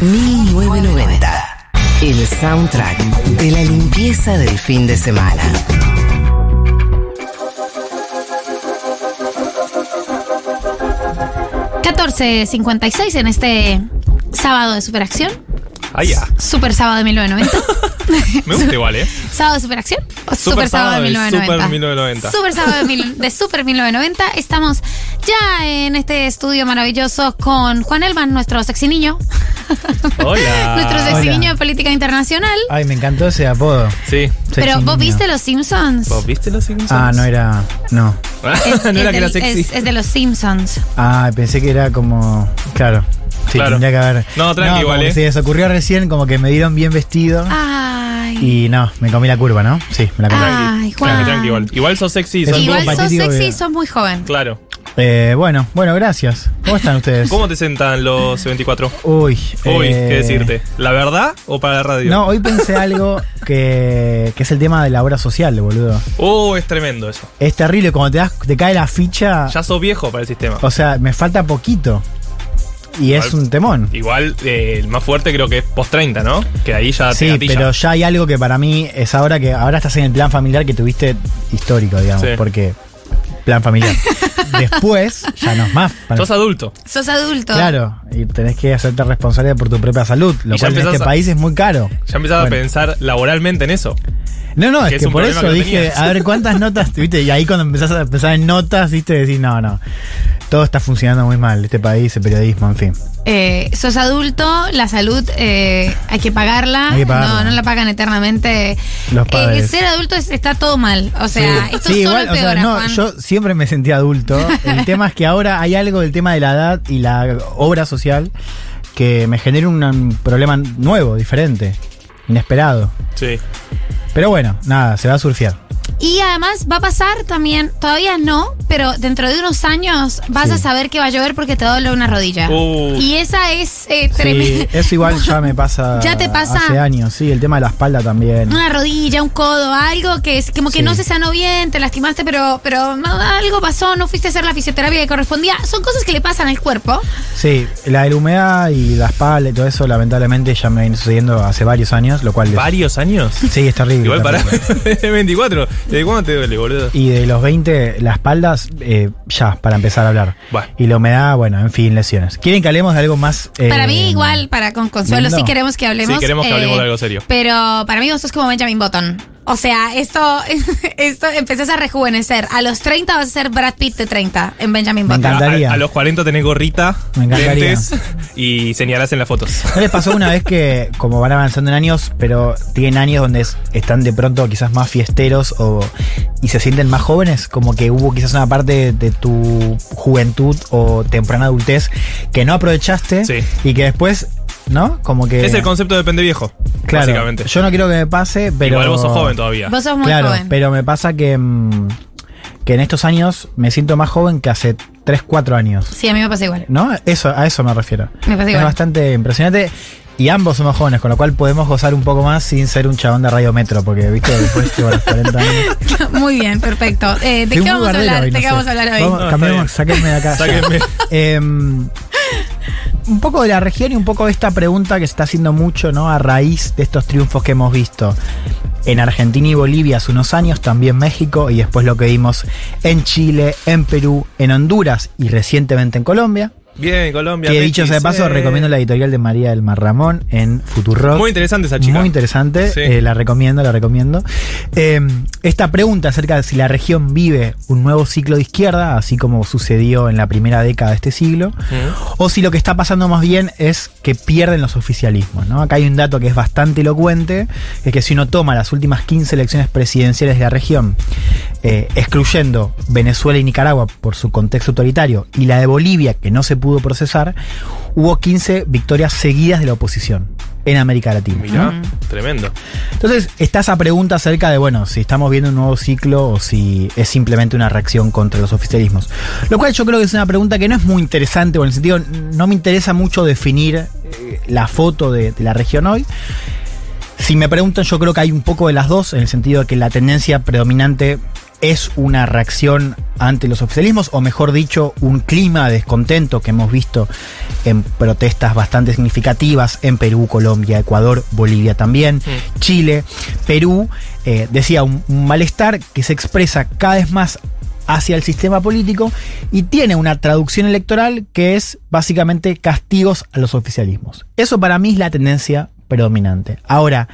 1990. El soundtrack de la limpieza del fin de semana. $14.56 en este sábado de superacción. Ah, ya. Super sábado de 1990. Me gusta igual, ¿eh? ¿Sábado de superación? ¿O Super super, sábado de sábado de 1990? Super 1990. Super sábado de, mil- de Super 1990. Estamos ya en este estudio maravilloso con Juan Elman, nuestro sexy niño. Hola. nuestro sexy Hola. niño de política internacional. Ay, me encantó ese apodo. Sí. Pero vos niño. viste Los Simpsons. ¿Vos viste los Simpsons? Ah, no era. No. Es, no era que era sexy. es- es de Los Simpsons. Ah, pensé que era como. Claro. Sí, Claro. tendría que haber. No, tranqui, igual, ¿eh? Se les ocurrió recién, como que me dieron bien vestido. Ay. Y no, me comí la curva, ¿no? Sí, me la comí. Ay, Juan. Tranqui, tranqui, igual. Igual sos sexy. Sos- Igual sos sexy y sos muy joven. Claro. Eh, bueno, bueno, gracias. ¿Cómo están ustedes? ¿Cómo te sentan los 24? Uy. Uy, eh, ¿qué decirte? ¿La verdad o para la radio? No, hoy pensé algo que, que es el tema de la obra social, boludo. Uh, es tremendo eso. Es terrible, cuando te, das, te cae la ficha. Ya sos viejo para el sistema. O sea, me falta poquito. Y es un temón. Igual, eh, el más fuerte creo que es post 30, ¿no? Que ahí ya te Sí, pero ya hay algo que para mí es ahora que ahora estás en el plan familiar que tuviste histórico, digamos, Sí. porque plan familiar. Después ya no es más. Sos adulto. Sos adulto. Claro, y tenés que hacerte responsable por tu propia salud, lo cual en este a- país es muy caro. Ya empezás Bueno. a pensar laboralmente en eso. No, no, que es que por eso dije, tenías. a ver cuántas notas, viste, y ahí cuando empezás a pensar en notas, viste, decís, no, no, todo está funcionando muy mal, este país, el periodismo, en fin. Eh, sos adulto, la salud eh, hay que pagarla. Hay que pagarla. No, no la pagan eternamente. Los Eh, padres. ser adulto es- está todo mal. O sea, Sí. esto Sí, solo igual, o sea, no, Juan. yo siempre me sentí adulto. El tema es que ahora hay algo del tema de la edad y la obra social que me genera un, problema nuevo, diferente, inesperado. Sí. Pero bueno, nada, se va a surfear. Y además va a pasar también, todavía no, pero dentro de unos años vas Sí. a saber que va a llover porque te doble una rodilla. Uh. Y esa es eh, Sí, tremenda. eso igual ya me pasa. ¿Ya te pasa? Hace años, sí, el tema de la espalda también. Una rodilla, un codo, algo que es como que Sí. no se sanó bien, te lastimaste, pero, pero no, algo pasó, no fuiste a hacer la fisioterapia que correspondía. Son cosas que le pasan al cuerpo. Sí, la de la humedad y la espalda y todo eso, lamentablemente ya me viene sucediendo hace varios años, lo cual. es- ¿Varios años? Sí, es terrible. Igual para terrible. 24. ¿De cuándo te duele, boludo? Y de los 20, la espalda, eh, ya, para empezar a hablar. Y la humedad, bueno, en fin, lesiones. ¿Quieren que hablemos de algo más? eh, Para mí, igual, para con Consuelo, sí queremos que hablemos. Sí, queremos que eh, hablemos de algo serio. Pero para mí vos sos como Benjamin Button. O sea, esto, esto empezás a rejuvenecer. A los 30 vas a ser Brad Pitt de 30 en Benjamin Me Button. encantaría. A, a los 40 tenés gorrita, Me encantaría. lentes y señalás en las fotos. ¿No les pasó una vez que, como van avanzando en años, pero tienen años donde es- están de pronto quizás más fiesteros o, y se sienten más jóvenes? Como que hubo quizás una parte de tu juventud o temprana adultez que no aprovechaste Sí. y que después, ¿no? Como que. Es el concepto de pende viejo, Claro, básicamente. yo no quiero que me pase, pero. Igual vos sos joven todavía. Vos sos muy claro, joven. pero me pasa que, mm, que en estos años me siento más joven que hace 3, 4 años. Sí, a mí me pasa igual. ¿No? Eso, a eso me refiero. Me pasa es igual. bastante impresionante. Y ambos somos jóvenes, con lo cual podemos gozar un poco más sin ser un chabón de Radio Metro, porque, viste, después de los 40 años. Muy bien, perfecto. Eh, ¿De qué vamos a hablar? hoy, ¿De no qué sé. vamos a hablar hoy? Vamos, No, está sáquenme de acá. Sáquenme. Em, un poco de la región y un poco de esta pregunta que se está haciendo mucho, ¿no? A raíz de estos triunfos que hemos visto en Argentina y Bolivia hace unos años, también México, y después lo que vimos en Chile, en Perú, en Honduras y recientemente en Colombia. Bien, Colombia. Que dicho sea de paso, recomiendo la editorial de María del Mar Ramón en Futurock. Muy interesante esa chica. Muy interesante, Sí. eh, la recomiendo, la recomiendo. Eh, esta pregunta acerca de si la región vive un nuevo ciclo de izquierda, así como sucedió en la primera década de este siglo, o si lo que está pasando más bien es que pierden los oficialismos. ¿no? Acá hay un dato que es bastante elocuente, es que si uno toma las últimas 15 elecciones presidenciales de la región, eh, excluyendo Venezuela y Nicaragua por su contexto autoritario, y la de Bolivia, que no se pudo procesar, hubo 15 victorias seguidas de la oposición en América Latina. Mirá, tremendo. Entonces, está esa pregunta acerca de, bueno, si estamos viendo un nuevo ciclo o si es simplemente una reacción contra los oficialismos. Lo cual yo creo que es una pregunta que no es muy interesante, o en el sentido, no me interesa mucho definir eh, la foto de, de la región hoy. Si me preguntan, yo creo que hay un poco de las dos, en el sentido de que la tendencia predominante es una reacción ante los oficialismos, o mejor dicho, un clima de descontento que hemos visto en protestas bastante significativas en Perú, Colombia, Ecuador, Bolivia también, Chile, Perú, eh, decía, un, un malestar que se expresa cada vez más hacia el sistema político y tiene una traducción electoral que es básicamente castigos a los oficialismos. Eso para mí es la tendencia predominante. Ahora,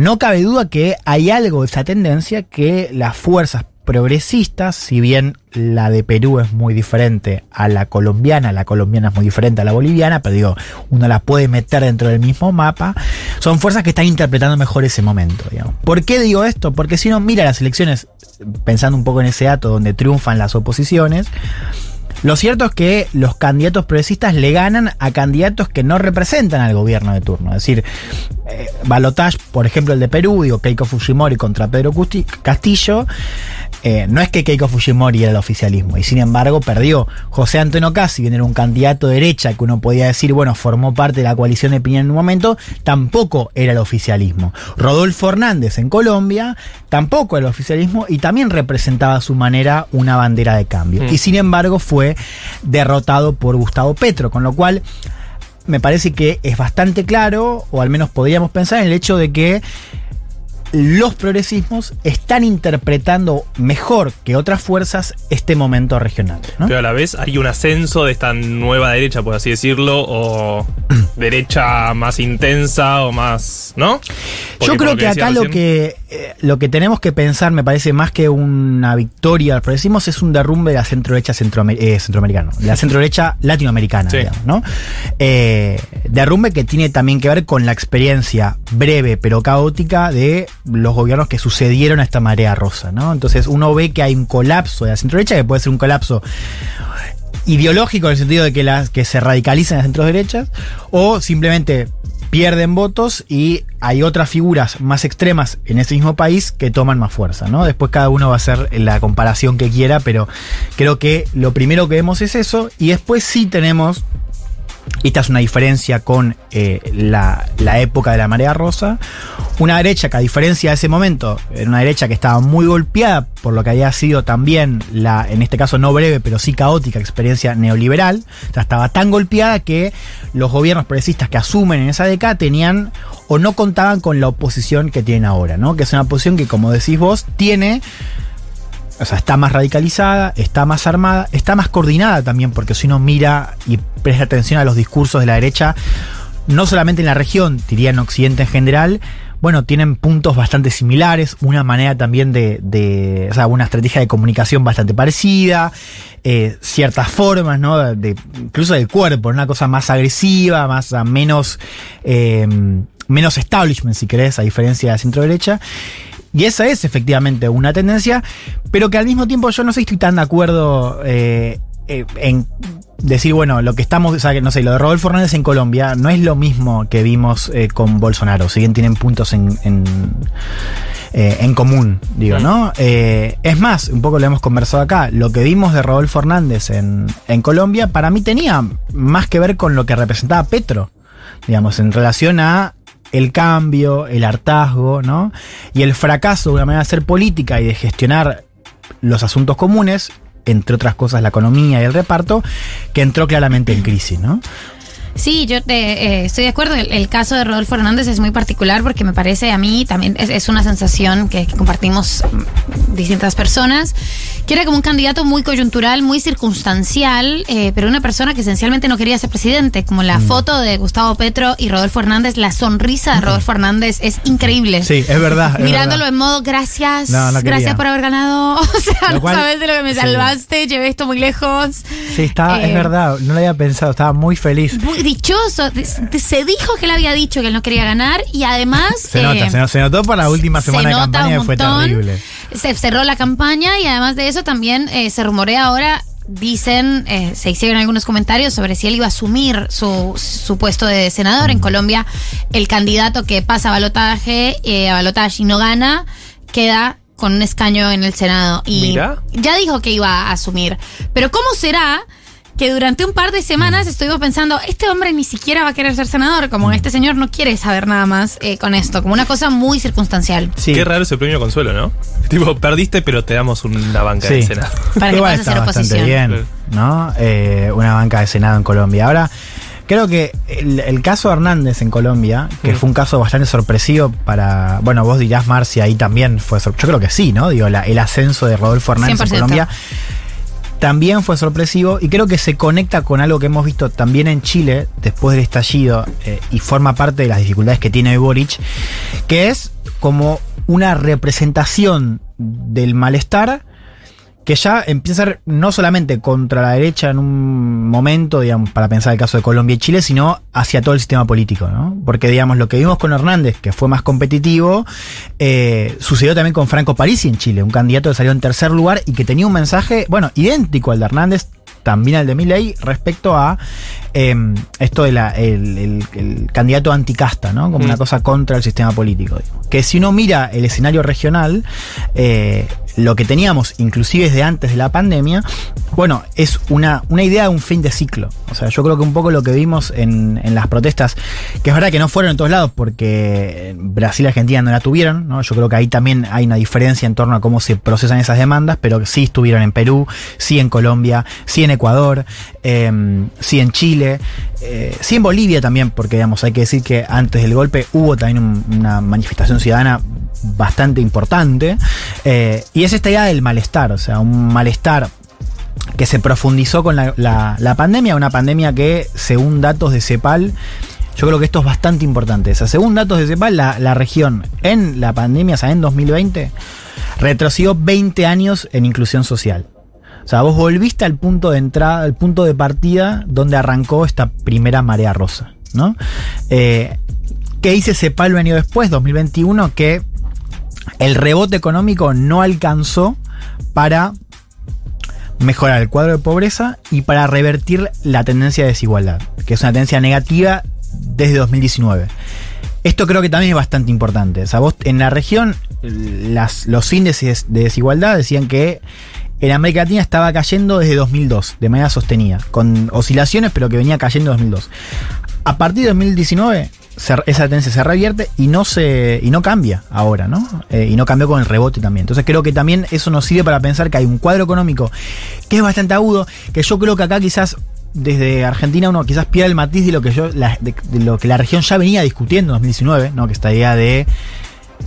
no cabe duda que hay algo de esa tendencia que las fuerzas progresistas, si bien la de Perú es muy diferente a la colombiana, la colombiana es muy diferente a la boliviana, pero digo, uno la puede meter dentro del mismo mapa, son fuerzas que están interpretando mejor ese momento. ¿Por qué digo esto? Porque si uno mira las elecciones, pensando un poco en ese dato donde triunfan las oposiciones, lo cierto es que los candidatos progresistas le ganan a candidatos que no representan al gobierno de turno. Es decir, eh, Balotage, por ejemplo, el de Perú, digo, Keiko Fujimori contra Pedro Castillo, eh, no es que Keiko Fujimori era el oficialismo, y sin embargo perdió. José Antonio Casi, que era un candidato de derecha que uno podía decir, bueno, formó parte de la coalición de Piñera en un momento, tampoco era el oficialismo. Rodolfo Hernández en Colombia, tampoco era el oficialismo, y también representaba a su manera una bandera de cambio. Mm. Y sin embargo fue derrotado por Gustavo Petro, con lo cual me parece que es bastante claro, o al menos podríamos pensar en el hecho de que los progresismos están interpretando mejor que otras fuerzas este momento regional. ¿no? Pero a la vez hay un ascenso de esta nueva derecha, por así decirlo, o derecha más intensa o más. ¿no? Porque Yo creo que acá lo que, eh, lo que tenemos que pensar, me parece más que una victoria del progresismo, es un derrumbe de la centro derecha centroamericana, de la centro derecha latinoamericana, digamos, ¿no? Eh, derrumbe que tiene también que ver con la experiencia breve pero caótica de los gobiernos que sucedieron a esta marea rosa, ¿no? Entonces uno ve que hay un colapso de la centro derecha, que puede ser un colapso ideológico en el sentido de que las que se radicalizan las centros derechas o simplemente pierden votos y hay otras figuras más extremas en ese mismo país que toman más fuerza, ¿no? Después cada uno va a hacer la comparación que quiera, pero creo que lo primero que vemos es eso y después sí tenemos esta es una diferencia con eh, la, la época de la marea rosa. Una derecha que a diferencia de ese momento, era una derecha que estaba muy golpeada por lo que había sido también la, en este caso no breve, pero sí caótica experiencia neoliberal. O sea, estaba tan golpeada que los gobiernos progresistas que asumen en esa década tenían o no contaban con la oposición que tienen ahora, ¿no? Que es una oposición que, como decís vos, tiene o sea, está más radicalizada, está más armada, está más coordinada también, porque si uno mira y presta atención a los discursos de la derecha, no solamente en la región, diría en Occidente en general, bueno, tienen puntos bastante similares, una manera también de, o sea, una estrategia de comunicación bastante parecida, eh, ciertas formas, ¿no? De, incluso del cuerpo, una cosa más agresiva, más a menos, eh, menos establishment, si querés, a diferencia de la centro derecha. Y esa es efectivamente una tendencia, pero que al mismo tiempo yo no sé si estoy tan de acuerdo eh, eh, en decir, bueno, lo que estamos, o sea, que no sé, lo de Rodolfo Hernández en Colombia no es lo mismo que vimos eh, con Bolsonaro, si bien tienen puntos en, en, eh, en común, digo, ¿no? Eh, es más, un poco lo hemos conversado acá, lo que vimos de Rodolfo Hernández en, en Colombia para mí tenía más que ver con lo que representaba Petro, digamos, en relación a el cambio, el hartazgo, ¿no? Y el fracaso de una manera de hacer política y de gestionar los asuntos comunes, entre otras cosas la economía y el reparto, que entró claramente en crisis, ¿no? Sí, yo te, eh, estoy de acuerdo. El, el caso de Rodolfo Hernández es muy particular porque me parece a mí también es, es una sensación que, que compartimos mm, distintas personas, que era como un candidato muy coyuntural, muy circunstancial, eh, pero una persona que esencialmente no quería ser presidente. Como la foto de Gustavo Petro y Rodolfo Hernández, la sonrisa de Rodolfo Hernández es increíble. Sí, es verdad. es Mirándolo verdad. en modo gracias, No, gracias por haber ganado. O sea, no sabes de lo que me sí. salvaste, llevé esto muy lejos. Sí, está, es Eh, verdad, no lo había pensado, estaba muy feliz. Muy dichoso. Se dijo que él había dicho que él no quería ganar y además. Se eh, nota, se, no- se notó para la última se semana de campaña que fue terrible. Se cerró la campaña y además de eso también eh, se rumorea ahora. Dicen, eh, se hicieron algunos comentarios sobre si él iba a asumir su, su puesto de senador. En. Colombia, el candidato que pasa a balotaje, eh, a balotaje y no gana, queda con un escaño en el Senado. Y Mira. ya dijo que iba a asumir. Pero ¿cómo será que durante un par de semanas estuvimos pensando, este hombre ni siquiera va a querer ser senador, como este señor no quiere saber nada más eh, con esto, como una cosa muy circunstancial. Qué raro ese premio consuelo, ¿no? Tipo, perdiste, pero te damos una banca Sí. de Senado. Para que puedas está hacer bastante oposición. bien, ¿no? Eh, una banca de Senado en Colombia. Ahora, creo que el, el caso Hernández en Colombia, que Mm. fue un caso bastante sorpresivo para. Bueno, vos dirás, Marcia, ahí también fue sor- Yo creo que sí, ¿no? Digo, la- el ascenso de Rodolfo Hernández 100%. en Colombia también fue sorpresivo y creo que se conecta con algo que hemos visto también en Chile después del estallido eh, y forma parte de las dificultades que tiene Boric, que es como una representación del malestar que ya empieza a ser no solamente contra la derecha en un momento, digamos, para pensar el caso de Colombia y Chile, sino hacia todo el sistema político, ¿no? Porque, digamos, lo que vimos con Hernández, que fue más competitivo, eh, sucedió también con Franco Parisi en Chile, un candidato que salió en tercer lugar y que tenía un mensaje, bueno, idéntico al de Hernández, también al de Milley, respecto a eh, esto del el, el- el candidato anticasta, ¿no? Como Mm. una cosa contra el sistema político. digo. Que si uno mira el escenario regional, eh, lo que teníamos, inclusive desde antes de la pandemia, bueno, es una, una idea de un fin de ciclo. O sea, yo creo que un poco lo que vimos en, en las protestas, que es verdad que no fueron en todos lados, porque Brasil y Argentina no la tuvieron, ¿no? Yo creo que ahí también hay una diferencia en torno a cómo se procesan esas demandas, pero sí estuvieron en Perú, sí en Colombia, sí en Ecuador, eh, sí en Chile, eh, sí en Bolivia también, porque digamos, hay que decir que antes del golpe hubo también un- una manifestación ciudadana bastante importante, eh, y es esta idea del malestar, o sea, un malestar que se profundizó con la pandemia, una pandemia que, según datos de CEPAL, yo creo que esto es bastante importante. O sea, según datos de CEPAL, la, la región en la pandemia, o sea, en 2020, retrocedió 20 años en inclusión social. O sea, vos volviste al punto de entrada, al punto de partida donde arrancó esta primera marea rosa, ¿no? Eh, ¿Qué dice CEPAL venido después, 2021? Que el rebote económico no alcanzó para mejorar el cuadro de pobreza y para revertir la tendencia de desigualdad, que es una tendencia negativa desde 2019. Esto creo que también es bastante importante. O sea, vos en la región, los índices de desigualdad decían que en América Latina estaba cayendo desde 2002, de manera sostenida, con oscilaciones, pero que venía cayendo en 2002. A partir de 2019, se- esa tendencia se revierte y no se y no cambia ahora, ¿no? Eh, y no cambió con el rebote también. Entonces creo que también eso nos sirve para pensar que hay un cuadro económico que es bastante agudo, que yo creo que acá quizás desde Argentina uno quizás pierda el matiz de lo que yo la- de, de lo que la región ya venía discutiendo en 2019, ¿no? Que esta idea de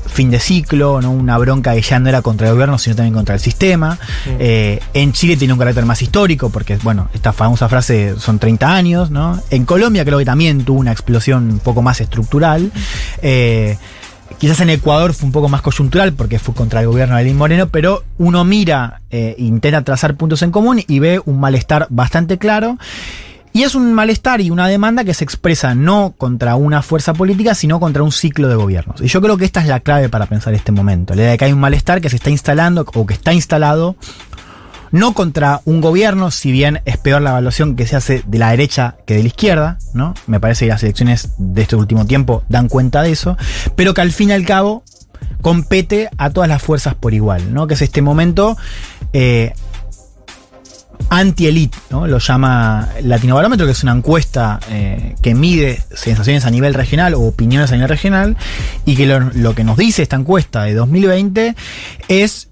fin de ciclo, ¿no? una bronca que ya no era contra el gobierno, sino también contra el sistema. Eh, en Chile tiene un carácter más histórico, porque, bueno, esta famosa frase son 30 años, ¿no? En Colombia creo que también tuvo una explosión un poco más estructural. Eh, Quizás en Ecuador fue un poco más coyuntural porque fue contra el gobierno de Lenín Moreno, pero uno mira, eh, intenta trazar puntos en común y ve un malestar bastante claro. Y es un malestar y una demanda que se expresa no contra una fuerza política, sino contra un ciclo de gobiernos. Y yo creo que esta es la clave para pensar este momento. La idea de que hay un malestar que se está instalando o que está instalado no contra un gobierno, si bien es peor la evaluación que se hace de la derecha que de la izquierda, ¿no? Me parece que las elecciones de este último tiempo dan cuenta de eso, pero que al fin y al cabo compete a todas las fuerzas por igual, ¿no? Que es este momento eh, anti-elite, ¿no? Lo llama Latinobarómetro, que es una encuesta eh, que mide sensaciones a nivel regional o opiniones a nivel regional, y que lo, lo que nos dice esta encuesta de 2020 es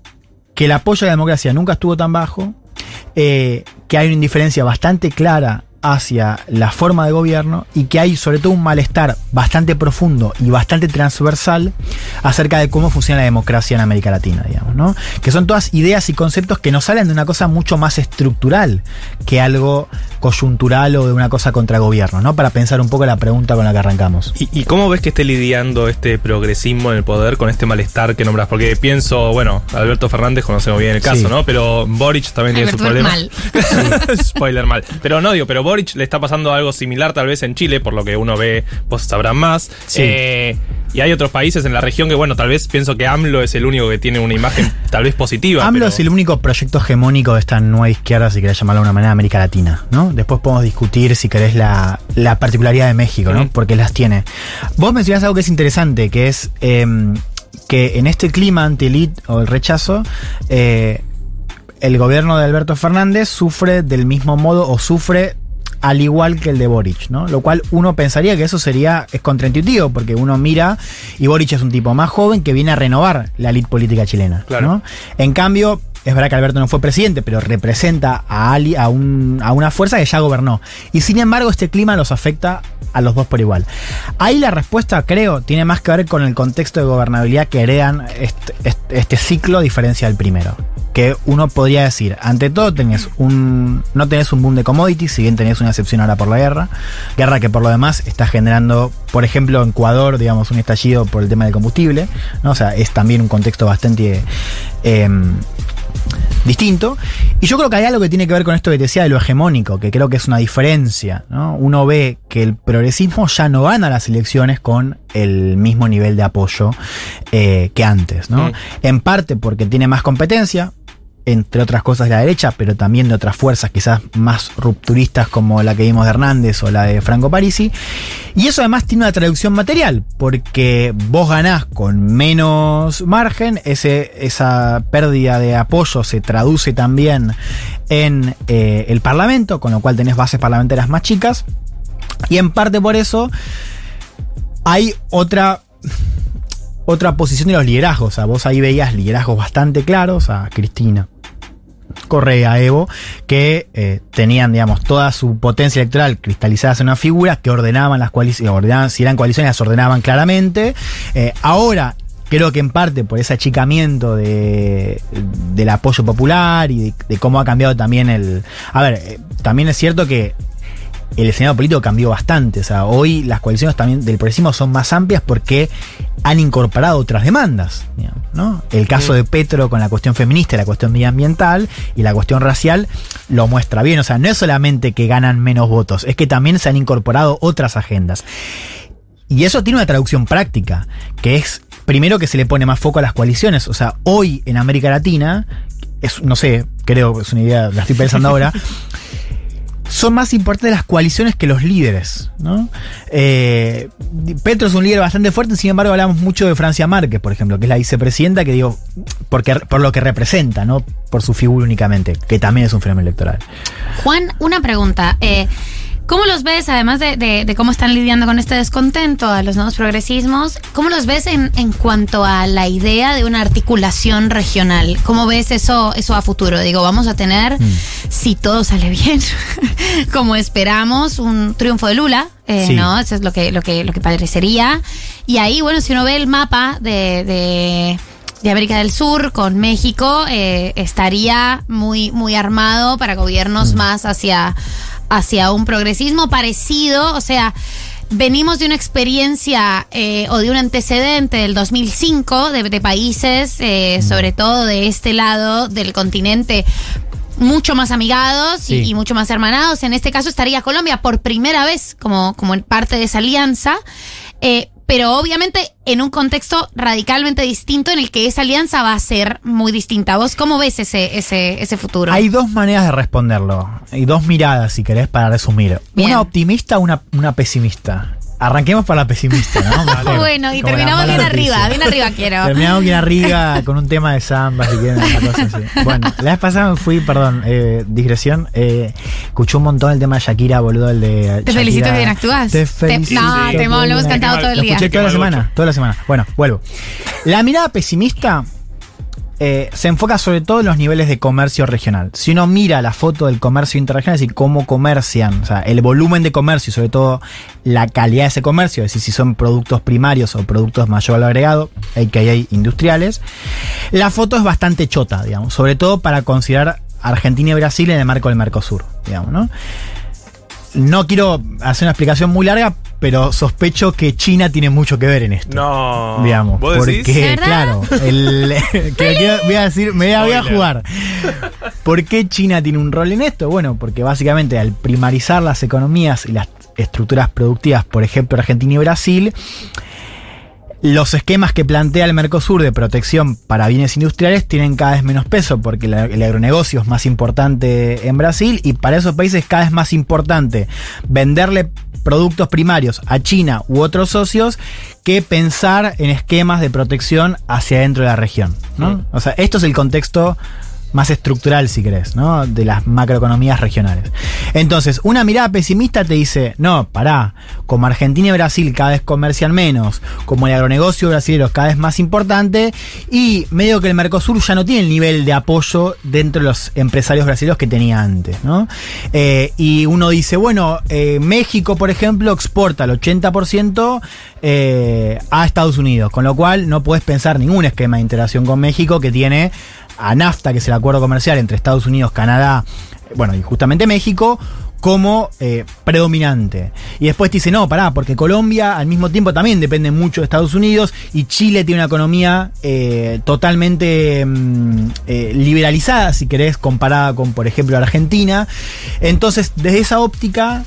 que el apoyo a la democracia nunca estuvo tan bajo, eh, que hay una indiferencia bastante clara hacia la forma de gobierno y que hay sobre todo un malestar bastante profundo y bastante transversal acerca de cómo funciona la democracia en América Latina, digamos, ¿no? Que son todas ideas y conceptos que nos salen de una cosa mucho más estructural que algo coyuntural o de una cosa contra gobierno, ¿no? Para pensar un poco la pregunta con la que arrancamos. ¿Y, y cómo ves que esté lidiando este progresismo en el poder con este malestar que nombras? Porque pienso, bueno, Alberto Fernández conocemos bien el caso, Sí. ¿no? Pero Boric también tiene su problema. mal. Spoiler mal. Pero no digo, pero Boric le está pasando algo similar tal vez en Chile, por lo que uno ve, vos sabrán más. Sí. Eh, y hay otros países en la región que, bueno, tal vez pienso que AMLO es el único que tiene una imagen tal vez positiva. AMLO pero- es el único proyecto hegemónico de esta nueva izquierda, si querés llamarlo de una manera, América Latina, ¿no? Después podemos discutir, si querés, la, la particularidad de México, ¿no? Porque las tiene. Vos mencionás algo que es interesante, que es em, que en este clima anti-elite o el rechazo, eh, el gobierno de Alberto Fernández sufre del mismo modo o sufre al igual que el de Boric, ¿no? Lo cual uno pensaría que eso sería, es contraintuitivo, porque uno mira y Boric es un tipo más joven que viene a renovar la elite política chilena, Claro. ¿no? En cambio, es verdad que Alberto no fue presidente, pero representa a, Ali, a, un- a una fuerza que ya gobernó. Y sin embargo, este clima los afecta a los dos por igual. Ahí la respuesta, creo, tiene más que ver con el contexto de gobernabilidad que heredan este, ciclo diferencia del primero. Que uno podría decir, ante todo tenés un, no tenés un boom de commodities, si bien tenés una excepción ahora por la guerra, guerra que por lo demás está generando, por ejemplo, en Ecuador, digamos, un estallido por el tema del combustible, ¿no? O sea, es también un contexto bastante em, distinto. Y yo creo que hay algo que tiene que ver con esto que te decía de lo hegemónico, que creo que es una diferencia. ¿no? Uno ve que el progresismo ya no gana las elecciones con el mismo nivel de apoyo eh, que antes. ¿no? En parte porque tiene más competencia, entre otras cosas de la derecha, pero también de otras fuerzas quizás más rupturistas como la que vimos de Hernández o la de Franco Parisi. Y eso además tiene una traducción material, porque vos ganás con menos margen, ese, esa pérdida de apoyo se traduce también en eh, el Parlamento, con lo cual tenés bases parlamentarias más chicas. Y en parte por eso hay otra otra posición de los liderazgos. O sea, vos ahí veías liderazgos bastante claros a Cristina. Correa, Evo, que eh, tenían, digamos, toda su potencia electoral cristalizada en una figura que ordenaban las coaliciones, ordenaban, si eran coaliciones, las ordenaban claramente. Eh, ahora, creo que en parte por ese achicamiento de, del apoyo popular y de, cómo ha cambiado también el. A ver, eh, también es cierto que el escenario político cambió bastante. O sea, hoy las coaliciones también del progresismo son más amplias porque han incorporado otras demandas. digamos, ¿no? El caso de Petro con la cuestión feminista, y la cuestión medioambiental y la cuestión racial lo muestra bien. O sea, no es solamente que ganan menos votos, es que también se han incorporado otras agendas. Y eso tiene una traducción práctica, que es primero que se le pone más foco a las coaliciones. O sea, hoy en América Latina, es, no sé, creo que es una idea, la estoy pensando ahora, son más importantes las coaliciones que los líderes. ¿no? Eh, Petro es un líder bastante fuerte, sin embargo hablamos mucho de Francia Márquez, por ejemplo, que es la vicepresidenta, que digo, porque, por lo que representa, no por su figura únicamente, que también es un fenómeno electoral. Juan, una pregunta. Eh, ¿Cómo los ves, además de, de- de cómo están lidiando con este descontento a los nuevos progresismos, cómo los ves en, en cuanto a la idea de una articulación regional? ¿Cómo ves eso, eso a futuro? Digo, vamos a tener, si todo sale bien, como esperamos, un triunfo de Lula, eh, Sí. ¿no? Eso es lo que, lo que, lo que parecería. Y ahí, bueno, si uno ve el mapa de- de de América del Sur con México eh, estaría muy muy armado para gobiernos más hacia hacia un progresismo parecido o sea venimos de una experiencia eh, o de un antecedente del 2005 de, de países eh, sobre todo de este lado del continente mucho más amigados y- Sí. y, mucho más hermanados. En este caso estaría Colombia por primera vez como, como en parte de esa alianza. Eh, pero obviamente en un contexto radicalmente distinto en el que esa alianza va a ser muy distinta. ¿Vos cómo ves ese, ese, ese futuro? Hay dos maneras de responderlo. Hay dos miradas, si querés, para resumir. Bien. Una optimista, una, una pesimista. Arranquemos por la pesimista, ¿no? Bueno, y terminamos bien noticia. arriba, bien arriba quiero. Terminamos bien arriba con un tema de samba, si quieren, una cosa así. Bueno, la vez pasada me fui, perdón, eh, digresión, eh, escuché un montón el tema de Shakira, boludo, el de Te Shakira. felicito que bien actúas. Te Te- felicito. no, te- lo hemos cantado todo el Lo día. escuché toda la semana, toda la semana. Bueno, vuelvo. La mirada pesimista eh, se enfoca sobre todo en los niveles de comercio regional. Si uno mira la foto del comercio interregional, es decir, cómo comercian, o sea, el volumen de comercio y sobre todo la calidad de ese comercio, es decir, si son productos primarios o productos mayor valor agregado, AKA industriales, la foto es bastante chota, digamos, sobre todo para considerar Argentina y Brasil en el marco del Mercosur, digamos, ¿no? No quiero hacer una explicación muy larga, pero sospecho que China tiene mucho que ver en esto. No. Digamos. ¿Vos porque, claro, el- que- que voy a decir, me voy a jugar. ¿Por qué China tiene un rol en esto? Bueno, porque básicamente al primarizar las economías y las estructuras productivas, por ejemplo, Argentina y Brasil, los esquemas que plantea el Mercosur de protección para bienes industriales tienen cada vez menos peso porque el agronegocio es más importante en Brasil y para esos países es cada vez más importante venderle productos primarios a China u otros socios que pensar en esquemas de protección hacia dentro de la región. ¿no? O sea, esto es el contexto más estructural, si querés, ¿no? De las macroeconomías regionales. Entonces, una mirada pesimista te dice, no, pará, como Argentina y Brasil cada vez comercian menos, como el agronegocio brasileño cada vez más importante, y medio que el Mercosur ya no tiene el nivel de apoyo dentro de los empresarios brasileños que tenía antes, ¿no? Eh, y uno dice, bueno, eh, México, por ejemplo, exporta el 80% eh, a Estados Unidos, con lo cual no puedes pensar ningún esquema de integración con México que tiene a NAFTA, que es el acuerdo comercial entre Estados Unidos, Canadá, bueno, y justamente México, como eh, predominante. Y después te dice, no, pará, porque Colombia al mismo tiempo también depende mucho de Estados Unidos y Chile tiene una economía eh, totalmente mm, eh, liberalizada, si querés, comparada con, por ejemplo, Argentina. Entonces, desde esa óptica,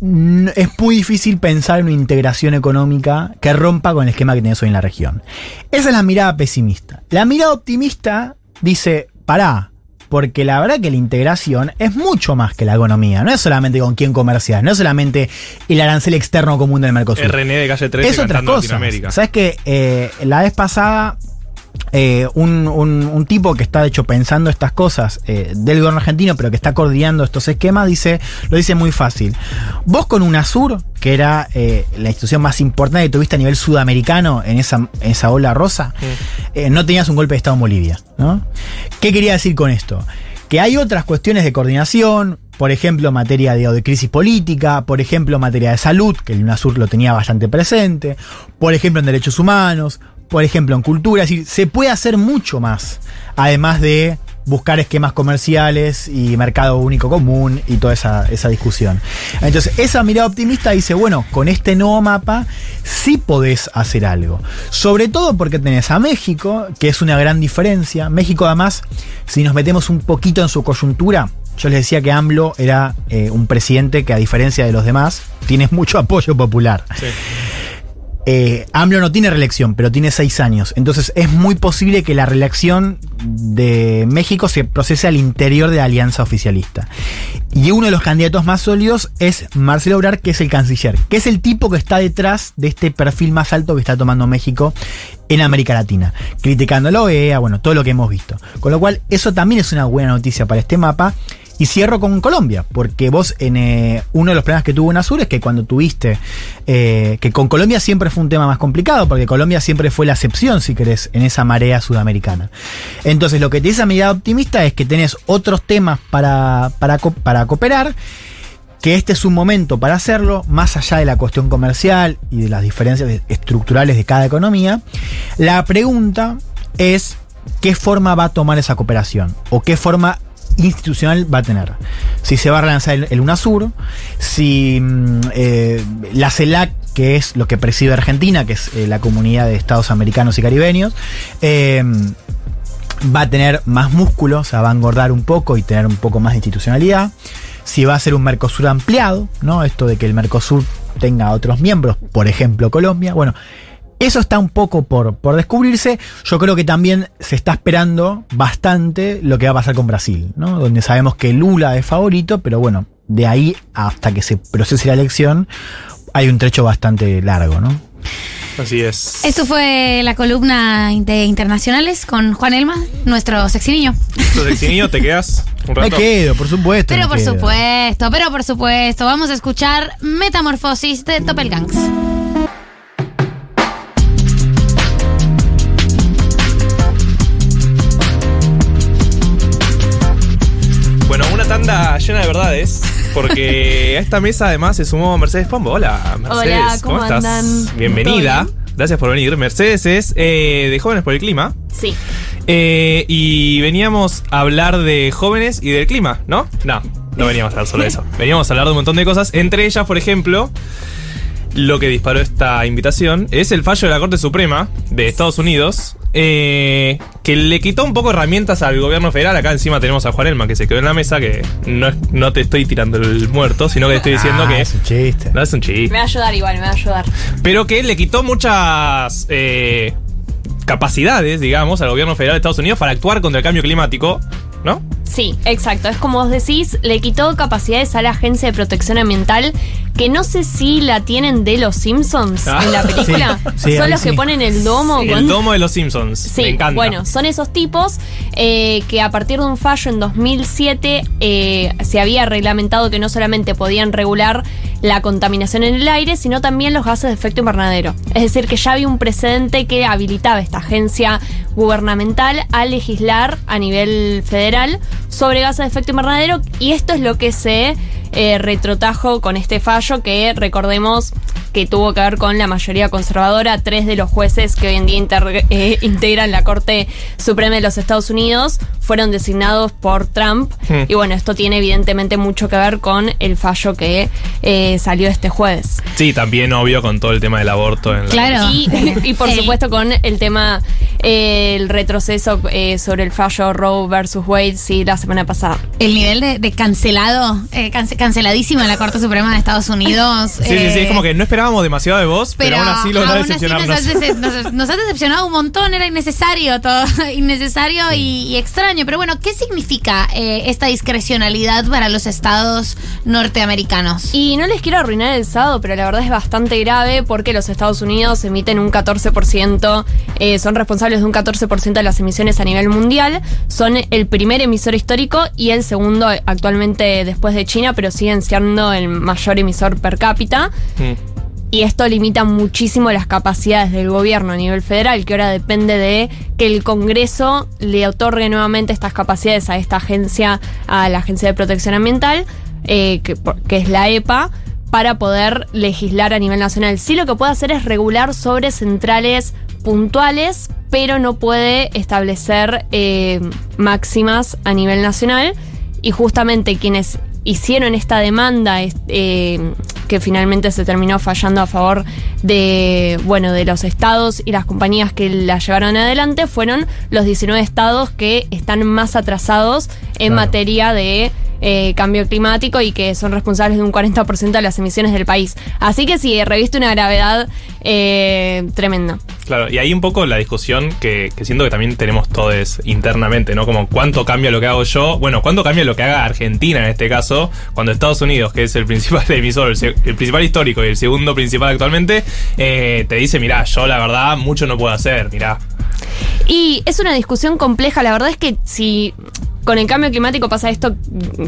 es muy difícil pensar en una integración económica que rompa con el esquema que tenés hoy en la región. Esa es la mirada pesimista. La mirada optimista dice, pará, porque la verdad que la integración es mucho más que la economía. No es solamente con quién comerciar, no es solamente el arancel externo común del Mercosur. RN de calle 13 es otra cosa. ¿Sabes que eh, La vez pasada eh, un, un- un tipo que está de hecho pensando estas cosas eh, del gobierno argentino, pero que está coordinando estos esquemas, dice, lo dice muy fácil. Vos con UNASUR, que era eh, la institución más importante que tuviste a nivel sudamericano en esa, en esa ola rosa, no tenías un golpe de Estado en Bolivia. ¿no? ¿Qué quería decir con esto? Que hay otras cuestiones de coordinación, por ejemplo, en materia de, de crisis política, por ejemplo, en materia de salud, que el UNASUR lo tenía bastante presente, por ejemplo, en derechos humanos, por ejemplo, en cultura. Es decir, se puede hacer mucho más, además de buscar esquemas comerciales y mercado único común y toda esa, esa discusión. Entonces, esa mirada optimista dice, bueno, con este nuevo mapa sí podés hacer algo. Sobre todo porque tenés a México, que es una gran diferencia. México, además, si nos metemos un poquito en su coyuntura, yo les decía que AMLO era eh, un presidente que, a diferencia de los demás, tiene mucho apoyo popular. Eh, AMLO no tiene reelección, pero tiene seis años. Entonces es muy posible que la reelección de México se procese al interior de la alianza oficialista. Y uno de los candidatos más sólidos es Marcelo Obrar, que es el canciller, que es el tipo que está detrás de este perfil más alto que está tomando México en América Latina, criticando la OEA, bueno, todo lo que hemos visto. Con lo cual, eso también es una buena noticia para este mapa. Y cierro con Colombia, porque vos en eh, uno de los problemas que tuvo UNASUR es que cuando tuviste, eh, que con Colombia siempre fue un tema más complicado, porque Colombia siempre fue la excepción, si querés, en esa marea sudamericana. Entonces lo que te dice esa mirada optimista es que tenés otros temas para, para, para cooperar, que este es un momento para hacerlo, más allá de la cuestión comercial y de las diferencias estructurales de cada economía. La pregunta es, ¿qué forma va a tomar esa cooperación? ¿O qué forma institucional va a tener. Si se va a relanzar el, UNASUR, si mm, eh, la CELAC, que es lo que preside Argentina, que es eh, la comunidad de estados americanos y caribeños, eh, va a tener más músculo, o sea, va a engordar un poco y tener un poco más de institucionalidad. Si va a ser un Mercosur ampliado, ¿no? Esto de que el Mercosur tenga otros miembros, por ejemplo Colombia. Bueno, eso está un poco por, por descubrirse. Yo creo que también se está esperando bastante lo que va a pasar con Brasil, ¿no? Donde sabemos que Lula es favorito, pero bueno, de ahí hasta que se procese la elección hay un trecho bastante largo, ¿no? Así es. Esto fue la columna de internacionales con Juan Elma, nuestro sexy niño. Entonces, niño, te quedas un Me rato. quedo, por supuesto. Pero me por quedo. supuesto, pero por supuesto, vamos a escuchar Metamorfosis de Doppelgangs. Llena de verdades, porque a esta mesa además se sumó Mercedes Pombo. Hola, Mercedes. Hola, ¿cómo estás? andan? Bienvenida. ¿Todo Gracias por venir. Mercedes es eh, de Jóvenes por el Clima. Sí. Eh, y veníamos a hablar de jóvenes y del clima, ¿no? No, no veníamos a hablar solo de eso. Veníamos a hablar de un montón de cosas. Entre ellas, por ejemplo, lo que disparó esta invitación es el fallo de la Corte Suprema de Estados Unidos. Eh, que le quitó un poco herramientas al gobierno federal. Acá encima tenemos a Juan Elma que se quedó en la mesa. Que no, es- no te estoy tirando el muerto, sino que te estoy diciendo Ah, que. es un chiste. No es un chiste. Me va a ayudar igual, me va a ayudar. Pero que le quitó muchas eh, capacidades, digamos, al gobierno federal de Estados Unidos para actuar contra el cambio climático, ¿no? Sí, exacto. Es como vos decís, le quitó capacidades a la Agencia de Protección Ambiental, que no sé si la tienen de los Simpsons Ah. en la película. Sí, sí, Son los que ponen el domo. El domo de los Simpsons. Sí, Me encanta. bueno, son esos tipos eh, que a partir de un fallo en 2007 eh, se había reglamentado que no solamente podían regular la contaminación en el aire, sino también los gases de efecto invernadero. Es decir, que ya había un precedente que habilitaba esta agencia gubernamental a legislar a nivel federal sobre gases de efecto invernadero y esto es lo que se eh, retrotajo con este fallo que recordemos que tuvo que ver con la mayoría conservadora, tres de los jueces que hoy en día inter- eh, integran la Corte Suprema de los Estados Unidos fueron designados por Trump Hmm. y bueno, esto tiene evidentemente mucho que ver con el fallo que eh, salió este jueves. Sí, también obvio con todo el tema del aborto. En la- Y, y por supuesto con el tema, eh, el retroceso eh, sobre el fallo Roe versus Wade, sí, la semana pasada. El nivel de, de cancelado, eh, cance- canceladísimo en la Corte Suprema de Estados Unidos. Sí, sí, sí, eh, es como que no esperábamos demasiado de vos, pero, aún así lograron aún así decepcionarnos. nos, ha dece- nos- nos ha decepcionado un montón, era innecesario todo, innecesario y, y extraño. Pero bueno, ¿qué significa eh, esta discrecionalidad para los estados norteamericanos? Y no les quiero arruinar el sábado, pero la verdad es bastante grave porque los Estados Unidos emiten un 14%, eh, son responsables de un 14% de las emisiones a nivel mundial, son el primer emisor histórico y el segundo actualmente después de China, pero siguen siendo el mayor emisor per cápita. Y esto limita muchísimo las capacidades del gobierno a nivel federal, que ahora depende de que el Congreso le otorgue nuevamente estas capacidades a esta agencia, a la Agencia de Protección Ambiental, eh, que es la EPA, para poder legislar a nivel nacional. Sí lo que puede hacer es regular sobre centrales puntuales, pero no puede establecer eh, máximas a nivel nacional. Y justamente quienes hicieron esta demanda eh, que finalmente se terminó fallando a favor de bueno de los estados y las compañías que la llevaron adelante fueron los 19 estados que están más atrasados en materia de eh, cambio climático y que son responsables de un 40% de las emisiones del país. Así que sí, reviste una gravedad eh, tremenda. Claro, y ahí un poco la discusión que, siento que también tenemos todos internamente, ¿no? Como cuánto cambia lo que hago yo, bueno, cuánto cambia lo que haga Argentina en este caso, cuando Estados Unidos, que es el principal emisor, el principal histórico y el segundo principal actualmente, eh, te dice, mirá, yo la verdad mucho no puedo hacer, mirá. Y es una discusión compleja. La verdad es que si con el cambio climático pasa esto,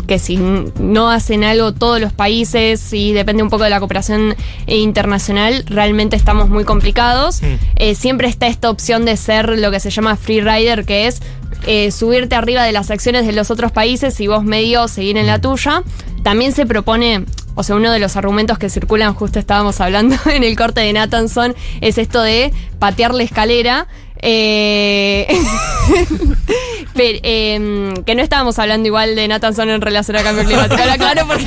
que si no hacen algo todos los países y depende un poco de la cooperación internacional, realmente estamos muy complicados. Eh, siempre está esta opción de ser lo que se llama free rider, que es eh, subirte arriba de las acciones de los otros países y vos medio seguir en la tuya. También se propone, o sea, uno de los argumentos que circulan, justo estábamos hablando en el corte de Nathanson, es esto de patear la escalera. Eh, pero, em, que no estábamos hablando igual de Nathanson en relación al cambio climático. Ahora, claro, porque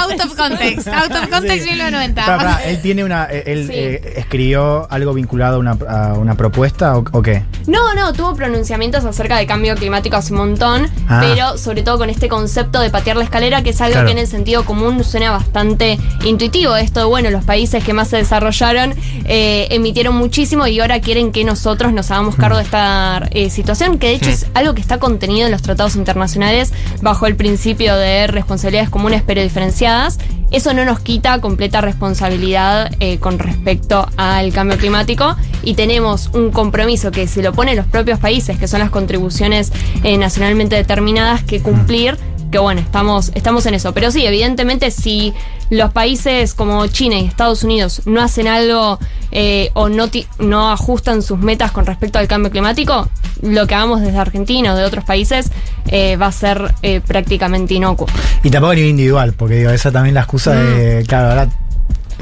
Out of context, out of context 1990. Pará, pará, él tiene una. eh, Él Sí. eh, escribió algo vinculado a una, a una propuesta o, o qué? No, no, tuvo pronunciamientos acerca de cambio climático hace un montón, Ah. pero sobre todo con este concepto de patear la escalera, que es algo Claro. que en el sentido común suena bastante intuitivo. Esto de, bueno, los países que más se desarrollaron eh, emitieron muchísimo y ahora quieren que nosotros nos hagamos cargo de esta eh, situación, que de hecho es algo que está contenido en los tratados internacionales bajo el principio de responsabilidades comunes pero diferenciadas. Eso no nos quita completa responsabilidad eh, con respecto al cambio climático y tenemos un compromiso que se lo ponen los propios países, que son las contribuciones eh, nacionalmente determinadas, que cumplir. Que bueno, estamos, estamos en eso. Pero sí, evidentemente, si los países como China y Estados Unidos no hacen algo eh, o no, no ajustan sus metas con respecto al cambio climático, lo que hagamos desde Argentina o de otros países eh, va a ser eh, prácticamente inocuo. Y tampoco a nivel individual, porque digo, esa también la excusa de, claro, ahora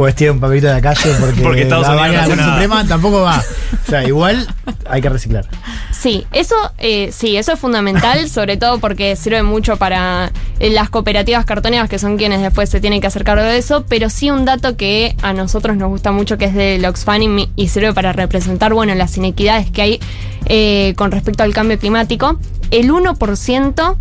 puedes tirar un papelito de la calle porque, Porque Estados la Unidos no la. Suprema tampoco va. O sea, igual hay que reciclar. Sí, eso, eh, sí, eso es fundamental, sobre todo porque sirve mucho para eh, las cooperativas cartoneras que son quienes después se tienen que hacer cargo de eso, pero sí un dato que a nosotros nos gusta mucho que es de Oxfam y, y sirve para representar, bueno, las inequidades que hay eh, con respecto al cambio climático. El 1%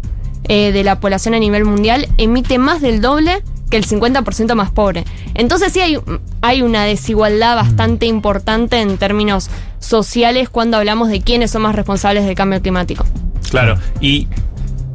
eh, de la población a nivel mundial emite más del doble que el 50% más pobre. Entonces sí hay, hay una desigualdad bastante importante en términos sociales cuando hablamos de quiénes son más responsables del cambio climático. Claro, y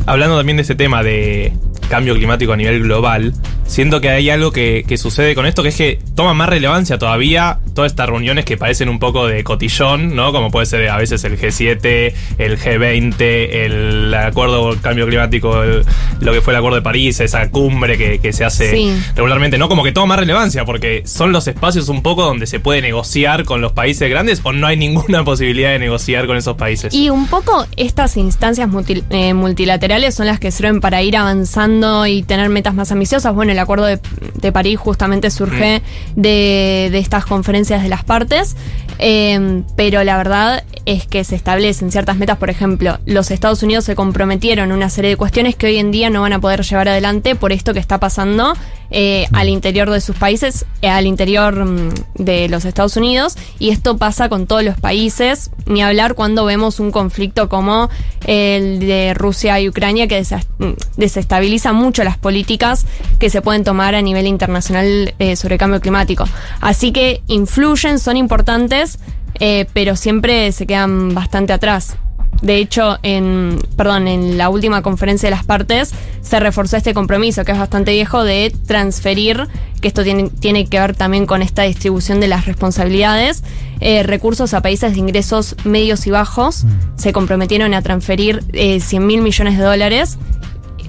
hablando también de ese tema de cambio climático a nivel global, siento que hay algo que, que sucede con esto, que es que toma más relevancia todavía todas estas reuniones que parecen un poco de cotillón, ¿no? Como puede ser a veces el G7, el G20, el acuerdo el cambio climático, el- lo que fue el acuerdo de París, esa cumbre que, que se hace Sí. regularmente, ¿no? Como que toma más relevancia, porque son los espacios un poco donde se puede negociar con los países grandes o no hay ninguna posibilidad de negociar con esos países. Y un poco estas instancias multi- eh, multilaterales son las que sirven para ir avanzando y tener metas más ambiciosas. Bueno, el Acuerdo de, de París justamente surge de, de estas conferencias de las partes, eh, pero la verdad es que se establecen ciertas metas. Por ejemplo, los Estados Unidos se comprometieron a una serie de cuestiones que hoy en día no van a poder llevar adelante por esto que está pasando eh, al interior de sus países, eh, al interior mm, de los Estados Unidos, y esto pasa con todos los países, ni hablar cuando vemos un conflicto como el de Rusia y Ucrania que mm, desestabiliza mucho las políticas que se pueden tomar a nivel internacional eh, sobre cambio climático. Así que influyen, son importantes, eh, pero siempre se quedan bastante atrás. De hecho, en, perdón, en la última conferencia de las partes se reforzó este compromiso, que es bastante viejo, de transferir, que esto tiene, tiene que ver también con esta distribución de las responsabilidades, eh, recursos a países de ingresos medios y bajos. Se comprometieron a transferir eh, 100 mil millones de dólares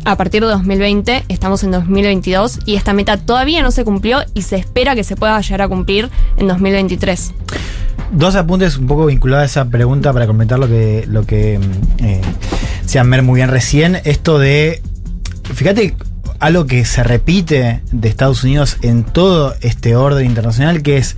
a partir de 2020, estamos en 2022 y esta meta todavía no se cumplió y se espera que se pueda llegar a cumplir en 2023. Dos apuntes un poco vinculados a esa pregunta para comentar lo que, lo que eh, Mer muy bien recién. Esto de. Fíjate algo que se repite de Estados Unidos en todo este orden internacional, que es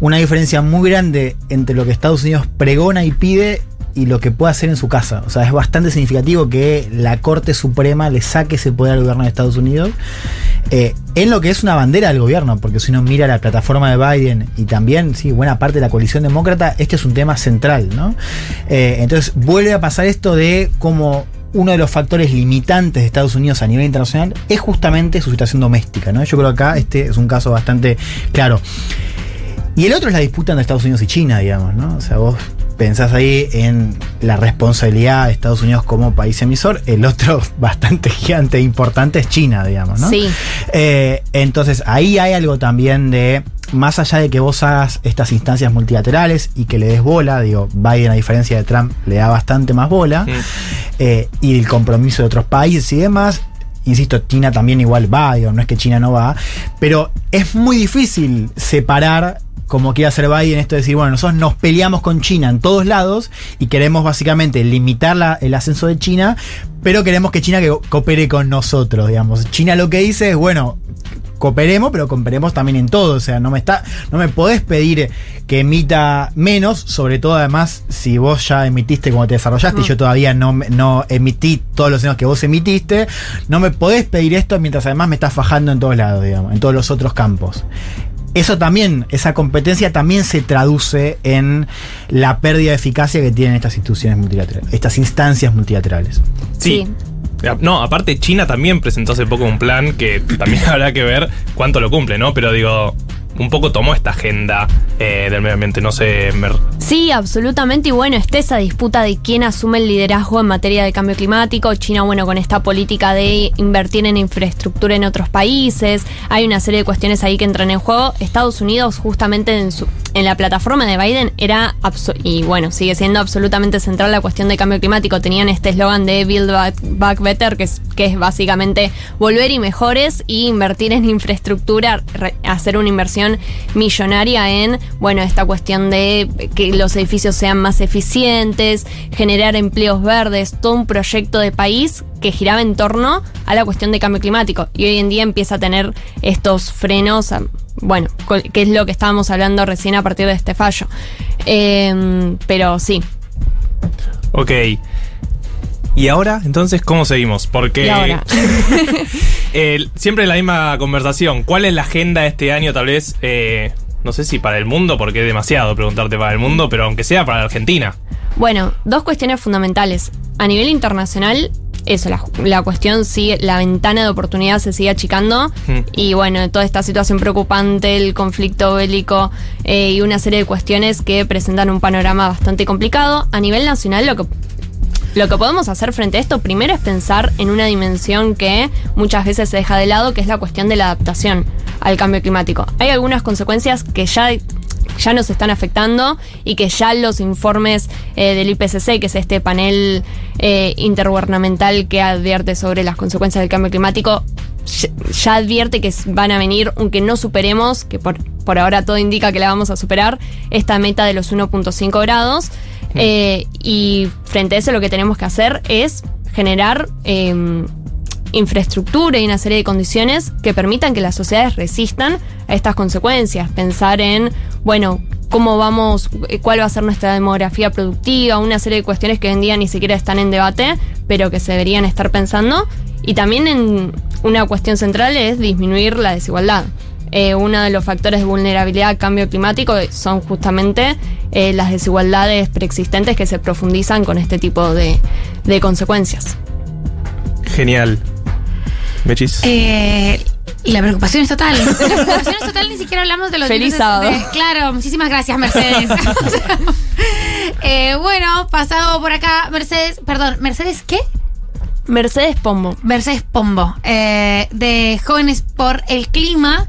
una diferencia muy grande entre lo que Estados Unidos pregona y pide y lo que puede hacer en su casa. O sea, es bastante significativo que la Corte Suprema le saque ese poder al gobierno de Estados Unidos eh, en lo que es una bandera del gobierno, porque si uno mira la plataforma de Biden y también, sí, buena parte de la coalición demócrata, este es un tema central, ¿no? Eh, entonces vuelve a pasar esto de cómo uno de los factores limitantes de Estados Unidos a nivel internacional es justamente su situación doméstica, ¿no? Yo creo que acá este es un caso bastante claro. Y el otro es la disputa entre Estados Unidos y China, digamos, ¿no? O sea, vos pensás ahí en la responsabilidad de Estados Unidos como país emisor, el otro bastante gigante e importante es China, digamos, ¿no? Sí. Eh, entonces ahí hay algo también de, más allá de que vos hagas estas instancias multilaterales y que le des bola, digo, Biden a diferencia de Trump le da bastante más bola, eh, y el compromiso de otros países y demás, Insisto, China también igual va, digo, no es que China no va, pero es muy difícil separar como quiere hacer Biden, esto de decir, bueno, nosotros nos peleamos con China en todos lados y queremos básicamente limitar la- el ascenso de China, pero queremos que China que coopere con nosotros, digamos. China lo que dice es, bueno, cooperemos, pero cooperemos también en todo. O sea, no me está, no me podés pedir que emita menos, sobre todo además, si vos ya emitiste como te desarrollaste y yo todavía no, no emití todos los años que vos emitiste, no me podés pedir esto mientras además me estás fajando en todos lados, digamos, en todos los otros campos. Eso también, esa competencia también se traduce en la pérdida de eficacia que tienen estas instituciones multilaterales, estas instancias multilaterales. Sí. No, aparte China también presentó hace poco un plan que también habrá que ver cuánto lo cumple, ¿no? Pero digo, un poco tomó esta agenda eh, del medio ambiente, no sé. Sí, absolutamente. Y bueno, está esa disputa de quién asume el liderazgo en materia de cambio climático. China, bueno, con esta política de invertir en infraestructura en otros países. Hay una serie de cuestiones ahí que entran en juego. Estados Unidos, justamente en su, en la plataforma de Biden era, y bueno, sigue siendo absolutamente central la cuestión de cambio climático. Tenían este eslogan de Build Back, Better, que es, que es básicamente volver y mejores y invertir en infraestructura, hacer una inversión millonaria en, bueno, esta cuestión de que los edificios sean más eficientes, generar empleos verdes, todo un proyecto de país que giraba en torno a la cuestión de cambio climático. Y hoy en día empieza a tener estos frenos, a- bueno, que es lo que estábamos hablando recién a partir de este fallo. Em, pero sí, Ok. ¿Y ahora? Entonces, ¿cómo seguimos? Porque Y ahora. eh, siempre la misma conversación. ¿Cuál es la agenda de este año, tal vez? eh, no sé si para el mundo, porque es demasiado preguntarte para el mundo, pero aunque sea para la Argentina. Bueno, dos cuestiones fundamentales. A nivel internacional, eso, la, la cuestión sigue, la ventana de oportunidad se sigue achicando. Mm. Y bueno, toda esta situación preocupante, el conflicto bélico eh, y una serie de cuestiones que presentan un panorama bastante complicado. A nivel nacional, lo que lo que podemos hacer frente a esto primero es pensar en una dimensión que muchas veces se deja de lado, que es la cuestión de la adaptación al cambio climático. Hay algunas consecuencias que ya, ya nos están afectando y que ya los informes eh, del IPCC, que es este panel eh, intergubernamental que advierte sobre las consecuencias del cambio climático, ya, advierte que van a venir, aunque no superemos, que por, por ahora todo indica que la vamos a superar, esta meta de los 1.5 grados. Eh, y frente a eso lo que tenemos que hacer es generar eh, infraestructura y una serie de condiciones que permitan que las sociedades resistan a estas consecuencias. Pensar en, bueno, cómo vamos, eh, cuál va a ser nuestra demografía productiva, una serie de cuestiones que hoy en día ni siquiera están en debate, pero que se deberían estar pensando. Y también en una cuestión central es disminuir la desigualdad. Eh, uno de los factores de vulnerabilidad al cambio climático son justamente eh, las desigualdades preexistentes que se profundizan con este tipo de, de consecuencias. Genial. Mechis. Eh, la preocupación es total. La preocupación es total, ni siquiera hablamos de los Feliz sábado. de- claro, muchísimas gracias, Mercedes. Eh, bueno, pasado por acá, Mercedes, perdón, ¿Mercedes qué? Mercedes Pombo. Mercedes Pombo, eh, de Jóvenes por el Clima.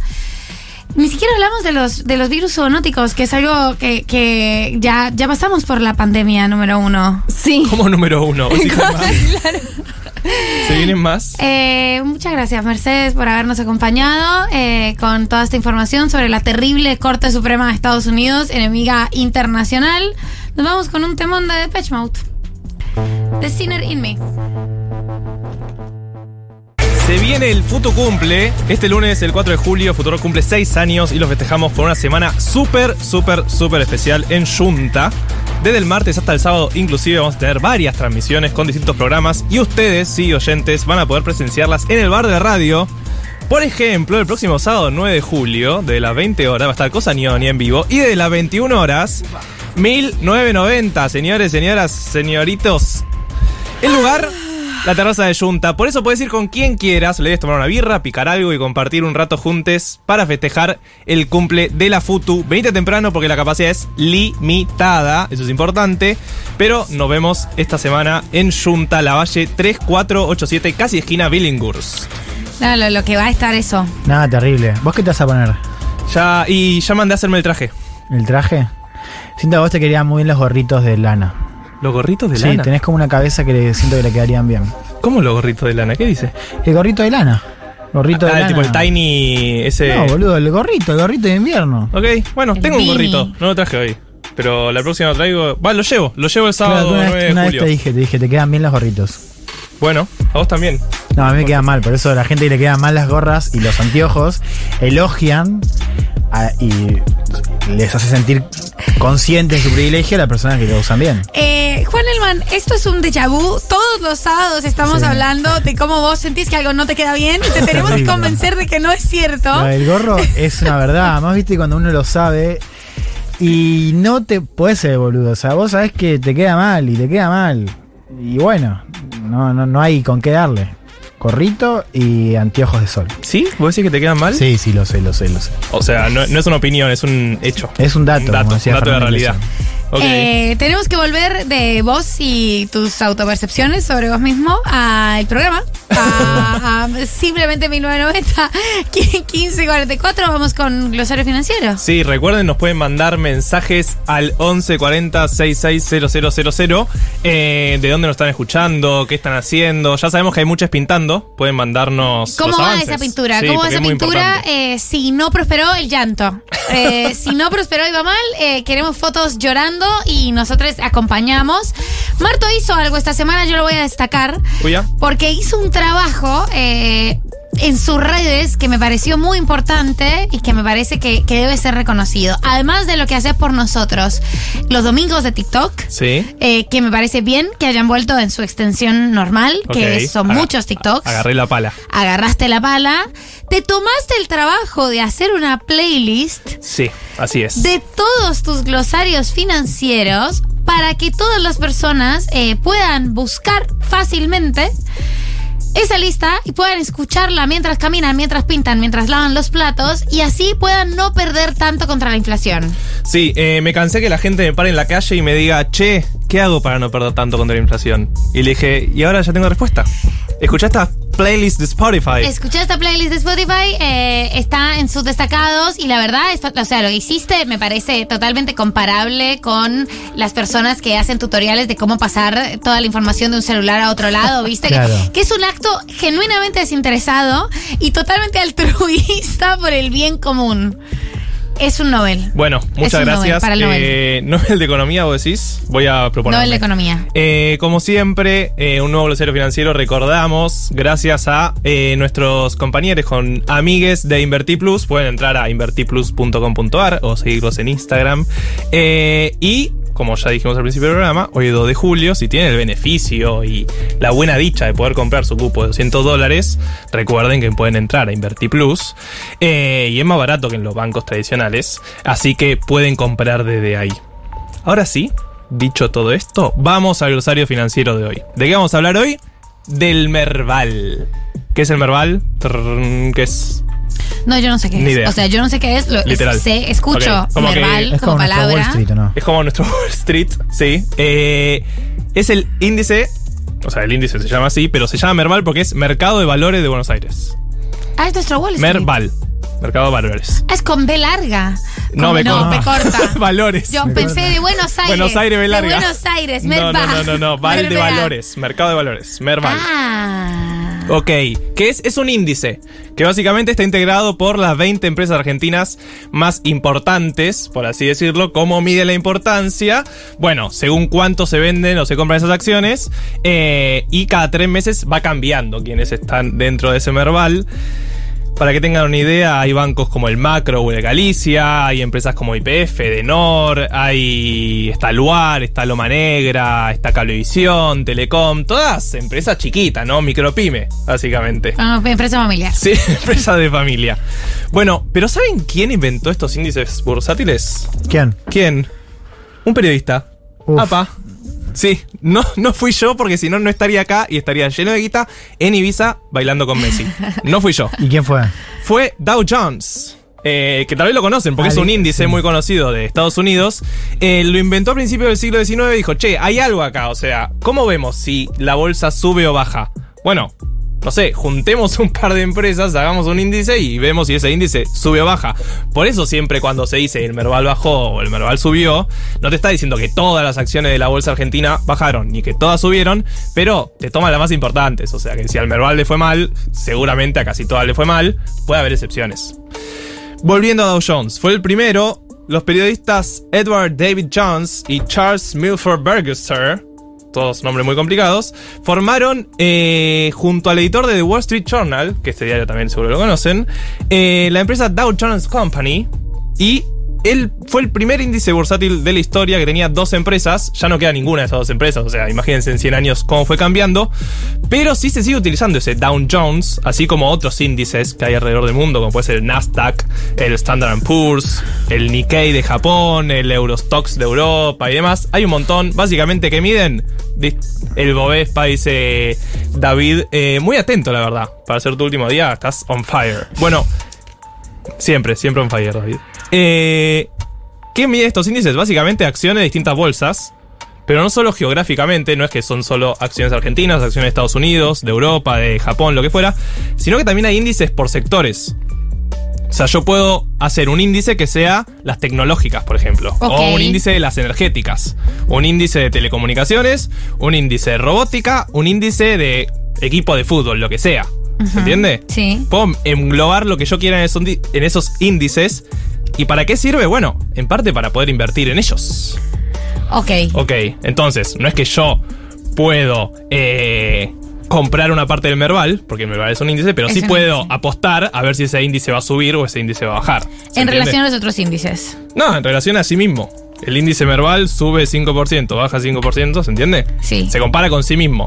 Ni siquiera hablamos de los, de los virus zoonóticos, que es algo que, que ya, ya pasamos por la pandemia número uno. Sí. Como número uno. ¿Vos hiciste más? ¿Se vienen más? Eh, muchas gracias, Mercedes, por habernos acompañado eh, con toda esta información sobre la terrible Corte Suprema de Estados Unidos, enemiga internacional. Nos vamos con un temón de Depeche Mode. The Sinner in Me. Se viene el Futu Cumple. Este lunes, el 4 de julio, Futuro cumple 6 años y los festejamos por una semana súper, súper, súper especial en Junta. Desde el martes hasta el sábado, inclusive, vamos a tener varias transmisiones con distintos programas y ustedes, sí, oyentes, van a poder presenciarlas en el bar de radio. Por ejemplo, el próximo sábado 9 de julio, de las 20 horas, va a estar Cosa Nioni en vivo y de las 21 horas, 1990, señores, señoras, señoritos. El lugar, la terraza de Junta. Por eso puedes ir con quien quieras, le debes tomar una birra, picar algo y compartir un rato juntos para festejar el cumple de la Futu. Venite temprano porque la capacidad es limitada, eso es importante. Pero nos vemos esta semana en Junta, La Valle 3487, casi esquina Billinghurst. No, lo, lo que va a estar eso. Nada, terrible. ¿Vos qué te vas a poner? Ya, y ya mandé a hacerme el traje. ¿El traje? Siento que a vos te querían muy bien los gorritos de lana. ¿Los gorritos de sí, lana? tenés como una cabeza que le, siento que le quedarían bien. ¿Cómo los gorritos de lana? ¿Qué dice? El gorrito de lana. Gorrito de Ah, lana. tipo el tiny ese. No, boludo, el gorrito, el gorrito de invierno. Ok, bueno, El tengo un gorrito. No lo traje hoy. Pero la próxima lo traigo. Va, lo llevo. Lo llevo el sábado Claro, una 9 vez, de una vez julio. te dije, te dije, te quedan bien los gorritos. Bueno, a vos también. No, a mí me quedan mal, por eso la gente que le quedan mal las gorras y los anteojos elogian a- y les hace sentir conscientes de su privilegio a las personas que lo usan bien. Eh, Juan Elman, esto es un déjà vu. Todos los sábados estamos Sí. hablando de cómo vos sentís que algo no te queda bien y te tenemos que convencer de que no es cierto. Lo del gorro es una verdad, más viste cuando uno lo sabe y no te puedes ser boludo, o sea, vos sabés que te queda mal y te queda mal. Y bueno, no, no, no hay con qué darle. Gorrito y anteojos de sol. ¿Sí? ¿Vos decís que te quedan mal? Sí, sí, lo sé, lo sé, lo sé. O sea, no, no es una opinión, es un hecho. Es un dato, Un dato, como un decía dato de Fernando realidad. Eh, tenemos que volver de vos y tus autopercepciones sobre vos mismo al programa. a, a simplemente 1990, 1544. Vamos con glosario financiero. Sí, recuerden, nos pueden mandar mensajes al 1140 660000 eh, de dónde nos están escuchando, qué están haciendo. Ya sabemos que hay muchas pintando. Pueden mandarnos. ¿Cómo los va avances. esa pintura? Sí, ¿Cómo va esa es pintura? Eh, si no prosperó el llanto. Eh, si no prosperó y va mal, eh, queremos fotos llorando y nosotros acompañamos. Marto hizo algo esta semana, yo lo voy a destacar, Uy, ya. porque hizo un trabajo eh, en sus redes que me pareció muy importante y que me parece que, que debe ser reconocido. Además de lo que haces por nosotros los domingos de TikTok. Sí. eh, que me parece bien que hayan vuelto en su extensión normal, que son Aga- muchos TikToks Agarré la pala. agarraste la pala, te tomaste el trabajo de hacer una playlist Sí, así es. de todos tus glosarios financieros para que todas las personas eh, puedan buscar fácilmente esa lista y puedan escucharla mientras caminan, mientras pintan, mientras lavan los platos y así puedan no perder tanto contra la inflación. Sí, eh, me cansé que la gente me pare en la calle y me diga, che, ¿qué hago para no perder tanto contra la inflación? Y le dije, y ahora ya tengo respuesta. Escuché esta playlist de Spotify. Escuché esta playlist de Spotify, eh, está en sus destacados y la verdad, es, o sea, lo que hiciste me parece totalmente comparable con las personas que hacen tutoriales de cómo pasar toda la información de un celular a otro lado, ¿viste? Que, es un acto genuinamente desinteresado y totalmente altruista por el bien común. Es un Nobel. Bueno, muchas Nobel, gracias. para el Nobel. Eh, Nobel de Economía, vos decís. Voy a proponer. Nobel de Economía. Eh, como siempre, eh, un nuevo glosario financiero recordamos, gracias a nuestros compañeros con amigues de Inverti Plus. Pueden entrar a invertiplus.com.ar o seguirlos en Instagram. Y, como ya dijimos al principio del programa, hoy es 2 de julio, si tienen el beneficio y la buena dicha de poder comprar su cupo de 200 dólares, recuerden que pueden entrar a Inverti Plus. Eh, y es más barato que en los bancos tradicionales, así que pueden comprar desde ahí. Ahora sí, dicho todo esto, vamos al glosario financiero de hoy. ¿De qué vamos a hablar hoy? Del Merval. ¿Qué es el Merval? ¿Qué es? No, yo no sé qué Ni es. idea. O sea, yo no sé qué es. Lo, Literal. sé, escucho Ok, como que- verbal Es como, como nuestro palabra. Wall Street, ¿o no? Es como nuestro Wall Street, sí. Eh, es el índice, o sea, el índice se llama así, pero se llama Merval porque es Mercado de Valores de Buenos Aires. Ah, es nuestro Wall Street. Merval. Mercado de Valores. Es con B larga. No, me no, corta. B corta. Valores. Yo pensé de Buenos Aires. Buenos Aires, B De larga. Buenos Aires, No, Merval. no, no, no, no, Val de. Valores. Mercado de Valores. Merval. Ah. Ok, ¿qué es? Es un índice que básicamente está integrado por las 20 empresas argentinas más importantes, por así decirlo. ¿Cómo mide la importancia? Bueno, según cuánto se venden o se compran esas acciones, eh, y cada tres meses va cambiando quienes están dentro de ese Merval. Para que tengan una idea, hay bancos como el Macro o el Galicia, hay empresas como IPF, Denor, hay está Luar, está Loma Negra, está Cablevisión, Telecom, todas empresas chiquitas, ¿no? Micropyme, básicamente. Ah, empresa familiar. Sí, empresas de familia. Bueno, pero ¿saben quién inventó estos índices bursátiles? ¿Quién? ¿Quién? Un periodista. Apa. Sí, no, no fui yo porque si no, no estaría acá y estaría lleno de guita en Ibiza bailando con Messi. No fui yo. ¿Y quién fue? Fue Dow Jones. eh, que tal vez lo conocen porque es un di- índice sí. muy conocido de Estados Unidos. Eh, lo inventó a principios del siglo XIX y dijo, che, hay algo acá. O sea, ¿cómo vemos si la bolsa sube o baja? Bueno, no sé, juntemos un par de empresas, hagamos un índice y vemos si ese índice sube o baja. Por eso siempre cuando se dice el Merval bajó o el Merval subió, no te está diciendo que todas las acciones de la bolsa argentina bajaron, ni que todas subieron, pero te toma las más importantes. O sea que si al Merval le fue mal, seguramente a casi todas le fue mal, puede haber excepciones. Volviendo a Dow Jones, fue el primero. Los periodistas Edward David Jones y Charles Milford Burgester, todos nombres muy complicados, formaron eh, junto al editor de The Wall Street Journal, que este diario también seguro lo conocen, eh, la empresa Dow Jones Company y él fue el primer índice bursátil de la historia que tenía dos empresas. Ya no queda ninguna de esas dos empresas. O sea, imagínense en 100 años cómo fue cambiando. Pero sí se sigue utilizando ese Dow Jones, así como otros índices que hay alrededor del mundo, como puede ser el Nasdaq, el Standard Poor's, el Nikkei de Japón, el Eurostox de Europa y demás. Hay un montón, básicamente, que miden. El Bovespa dice David, eh, muy atento, la verdad. Para ser tu último día, estás on fire. Bueno, Siempre, siempre on fire, David. Eh, ¿Qué mide estos índices? Básicamente acciones de distintas bolsas. Pero no solo geográficamente, no es que son solo acciones argentinas, acciones de Estados Unidos, de Europa, de Japón, lo que fuera, sino que también hay índices por sectores. O sea, yo puedo hacer un índice que sea las tecnológicas, por ejemplo. O un índice de las energéticas. Un índice de telecomunicaciones. Un índice de robótica. Un índice de equipo de fútbol, lo que sea. ¿Se entiende? Sí. Puedo englobar lo que yo quiera en esos, di- en esos índices. ¿Y para qué sirve? Bueno, en parte para poder invertir en ellos. Ok. Ok, entonces, no es que yo puedo eh, comprar una parte del Merval, porque el Merval es un índice, pero Es sí puedo apostar a ver si ese índice va a subir o ese índice va a bajar. ¿Se En entiende? relación a los otros índices. No, en relación a sí mismo. El índice Merval sube 5%, baja 5%, ¿se entiende? Sí. Se compara con sí mismo.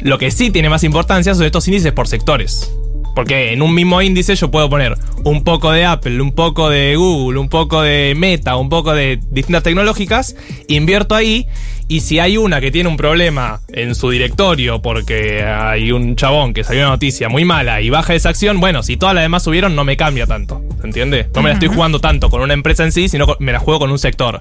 Lo que sí tiene más importancia son estos índices por sectores. Porque en un mismo índice yo puedo poner un poco de Apple, un poco de Google, un poco de Meta, un poco de distintas tecnológicas, invierto ahí y si hay una que tiene un problema en su directorio porque hay un chabón que salió una noticia muy mala y baja esa acción, bueno, si todas las demás subieron no me cambia tanto, ¿se entiende? No me la estoy jugando tanto con una empresa en sí, sino con- me la juego con un sector.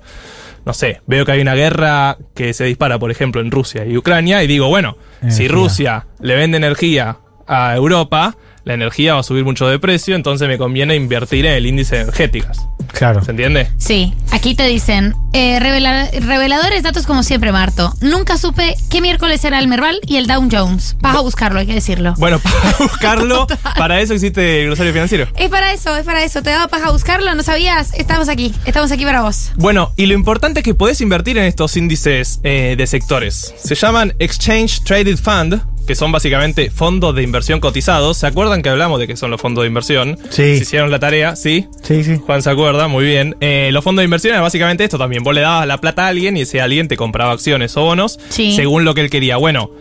No sé, veo que hay una guerra que se dispara, por ejemplo, en Rusia y Ucrania y digo, bueno, si. Rusia le vende energía a Europa, la energía va a subir mucho de precio, entonces me conviene invertir en el índice de energéticas. Claro. ¿Se entiende? Sí, aquí te dicen, eh, revela- reveladores datos como siempre, Marto. Nunca supe qué miércoles era el Merval y el Dow Jones. Vas a buscarlo, hay que decirlo. Bueno, para buscarlo, para eso existe el glosario financiero. Es para eso, es para eso. Te daba paja buscarlo, ¿no sabías? Estamos aquí, estamos aquí para vos. Bueno, y lo importante es que podés invertir en estos índices eh, de sectores. Se llaman Exchange Traded Fund, que son básicamente fondos de inversión cotizados. ¿Se acuerdan que hablamos de qué son los fondos de inversión? Sí. Si hicieron la tarea, ¿sí? Sí, sí. Juan se acuerda, muy bien. Eh, los fondos de inversión era básicamente esto también. Vos le dabas la plata a alguien y ese alguien te compraba acciones o bonos Sí. según lo que él quería. Bueno,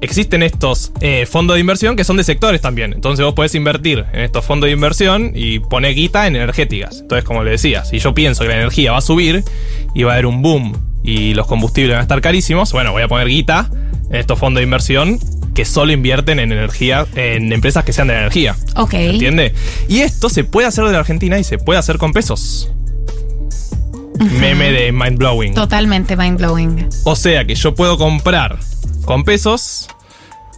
existen estos eh, fondos de inversión que son de sectores también. Entonces vos podés invertir en estos fondos de inversión y poner guita en energéticas. Entonces, como le decía, si yo pienso que la energía va a subir y va a haber un boom y los combustibles van a estar carísimos, bueno, voy a poner guita en estos fondos de inversión que solo invierten en energía, en empresas que sean de energía. Ok. ¿Entiende? Y esto se puede hacer de la Argentina y se puede hacer con pesos. Meme de mind blowing. Totalmente mind blowing. O sea que yo puedo comprar con pesos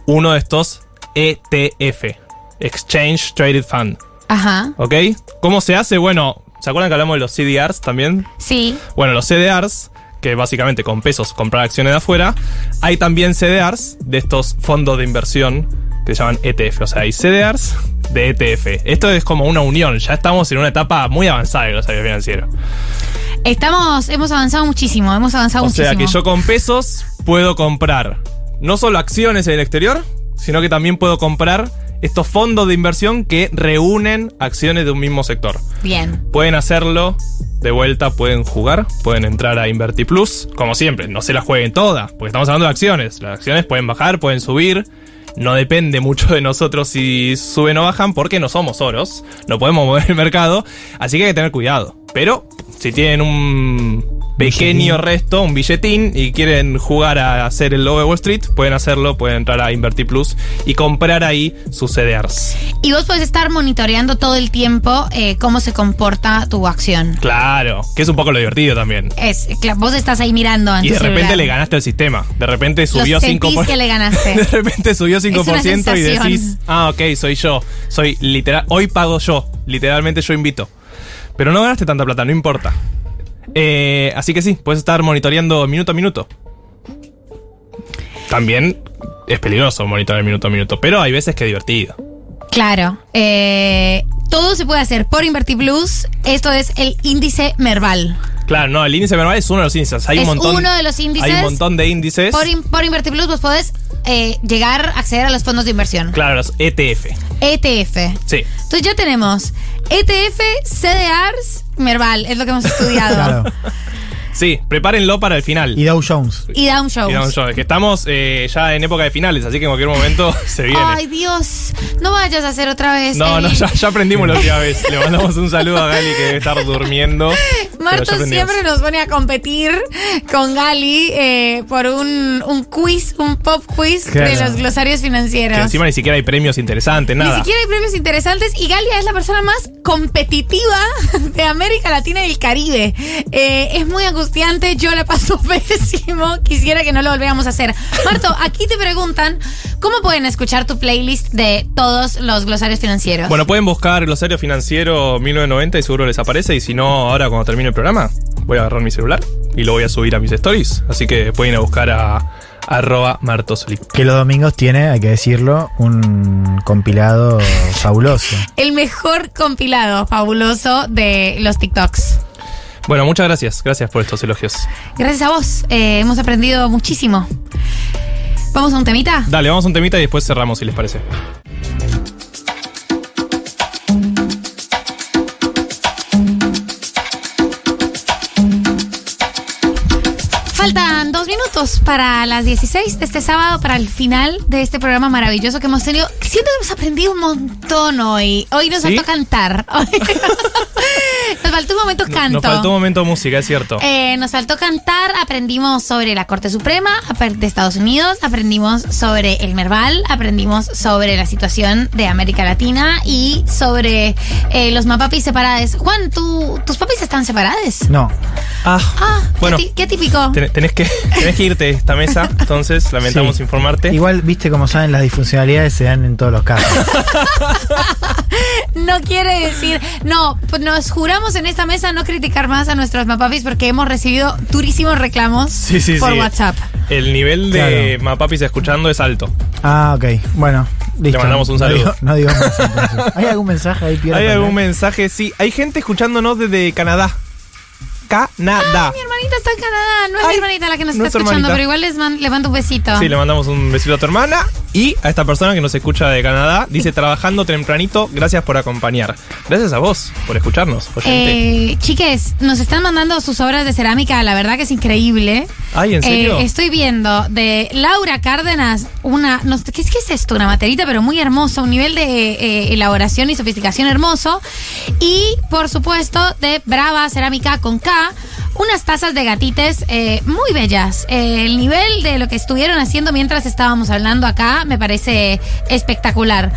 uno de estos ETF, Exchange Traded Fund. Ajá. ¿Ok? ¿Cómo se hace? Bueno, ¿se acuerdan que hablamos de los CDRs también? Sí. Bueno, los CDRs, que básicamente con pesos comprar acciones de afuera, hay también CDRs de estos fondos de inversión que se llaman ETF. O sea, hay CDRs de ETF. Esto es como una unión, ya estamos en una etapa muy avanzada del glosario financiero. Estamos, hemos avanzado muchísimo, hemos avanzado O muchísimo. sea que yo con pesos puedo comprar no solo acciones en el exterior, sino que también puedo comprar estos fondos de inversión que reúnen acciones de un mismo sector. Bien. Pueden hacerlo de vuelta, pueden jugar, pueden entrar a Inverti Plus, como siempre, no se las jueguen todas, porque estamos hablando de acciones. Las acciones pueden bajar, pueden subir. No depende mucho de nosotros si suben o bajan, porque no somos oros, no podemos mover el mercado, así que hay que tener cuidado. Pero si tienen un pequeño resto, un billetín, y quieren jugar a hacer el logo de Wall Street, pueden hacerlo, pueden entrar a Inverti Plus y comprar ahí sus CDRs. Y vos podés estar monitoreando todo el tiempo eh, cómo se comporta tu acción. Claro, que es un poco lo divertido también. Es, vos estás ahí mirando en Y tu de repente celular. le ganaste al sistema. De repente subió Lo sentís 5%. que le ganaste. De repente subió 5% y decís, ah, ok, soy yo. Soy literal. Hoy pago yo. Literalmente yo invito. Pero no ganaste tanta plata, no importa. Eh, así que sí, puedes estar monitoreando minuto a minuto. También es peligroso monitorear minuto a minuto, pero hay veces que es divertido. Claro. eh, todo se puede hacer por Invertir Plus. Esto es el índice Merval. Claro, no, el índice verbal es uno de los índices. Hay Es un montón. uno de los índices. Hay un montón de índices. Por, in- por Invertir Plus vos podés eh, llegar a acceder a los fondos de inversión. Claro, los ETF. ETF. Sí. Entonces ya tenemos ETF, CDRs, Merval, es lo que hemos estudiado. Claro. Sí, prepárenlo para el final. Y Dow Jones. Y Down Shows. Y Dow Jones, que estamos eh, ya en época de finales, así que en cualquier momento se viene. Ay, Dios. No vayas a hacer otra vez. no, no, ya, ya aprendimos la última vez. Le mandamos un saludo a Gali que debe estar durmiendo. Marto siempre nos pone a competir con Gali eh, por un, un quiz, un pop quiz Claro. de los glosarios financieros. Que encima ni siquiera hay premios interesantes, Ni nada. siquiera hay premios interesantes y Galia es la persona más competitiva de América Latina y el Caribe. Eh, es muy angustiante, yo la paso pésimo, quisiera que no lo volviéramos a hacer. Marto, aquí te preguntan, ¿cómo pueden escuchar tu playlist de todos los glosarios financieros? Bueno, pueden buscar Glosario Financiero 1990 y seguro les aparece. Y si no, ahora cuando termine el programa, voy a agarrar mi celular y lo voy a subir a mis stories. Así que pueden ir a buscar a arroba martoslip. Que los domingos tiene, hay que decirlo, un compilado fabuloso. El mejor compilado fabuloso de los TikToks. Bueno, muchas gracias. Gracias por estos elogios. Gracias a vos, eh, hemos aprendido muchísimo. ¿Vamos a un temita? Dale, vamos a un temita y después cerramos si les parece. Faltan dos minutos para las 16 de este sábado, para el final de este programa maravilloso que hemos tenido. Siento que hemos aprendido un montón hoy. Hoy nos ¿Sí? faltó cantar. nos faltó un momento canto. Nos faltó un momento de música, es cierto. Eh, nos faltó cantar, aprendimos sobre la Corte Suprema de Estados Unidos, aprendimos sobre el Merval, aprendimos sobre la situación de América Latina y sobre eh, los mapapis separados. Juan, ¿tú, ¿tus papis están separados? No. Ah, bueno. ¿Qué, típico? ten- tenés que, tenés que irte de esta mesa, entonces lamentamos Sí. informarte. Igual, viste como saben, las disfuncionalidades se dan en todos los casos. No quiere decir, no, pues nos juramos en esta mesa no criticar más a nuestros mapapis porque hemos recibido durísimos reclamos Sí, sí, por sí. WhatsApp. El nivel de Mapapis escuchando es alto. Ah, ok. Bueno, listo. Le mandamos un No saludo. digo- No digo, más. ¿Hay algún mensaje ahí? ¿Hay también? algún mensaje? Sí, hay gente escuchándonos desde Canadá. Canadá. Mi hermanita está en Canadá, no es mi hermanita la que nos no está es escuchando, hermanita. pero igual les man- le mando un besito. Sí, le mandamos un besito a tu hermana y a esta persona que nos escucha de Canadá. Dice, trabajando tempranito, gracias por acompañar. Gracias a vos por escucharnos, oyente. Eh, chiques, nos están mandando sus obras de cerámica, la verdad que es increíble. Ay, ¿en serio? Eh, estoy viendo de Laura Cárdenas una. No, ¿qué, es, ¿Qué es esto? Una materita, pero muy hermoso. Un nivel de eh, elaboración y sofisticación hermoso. Y, por supuesto, de Brava Cerámica con K. Unas tazas de gatites eh, muy bellas. Eh, el nivel de lo que estuvieron haciendo mientras estábamos hablando acá me parece espectacular.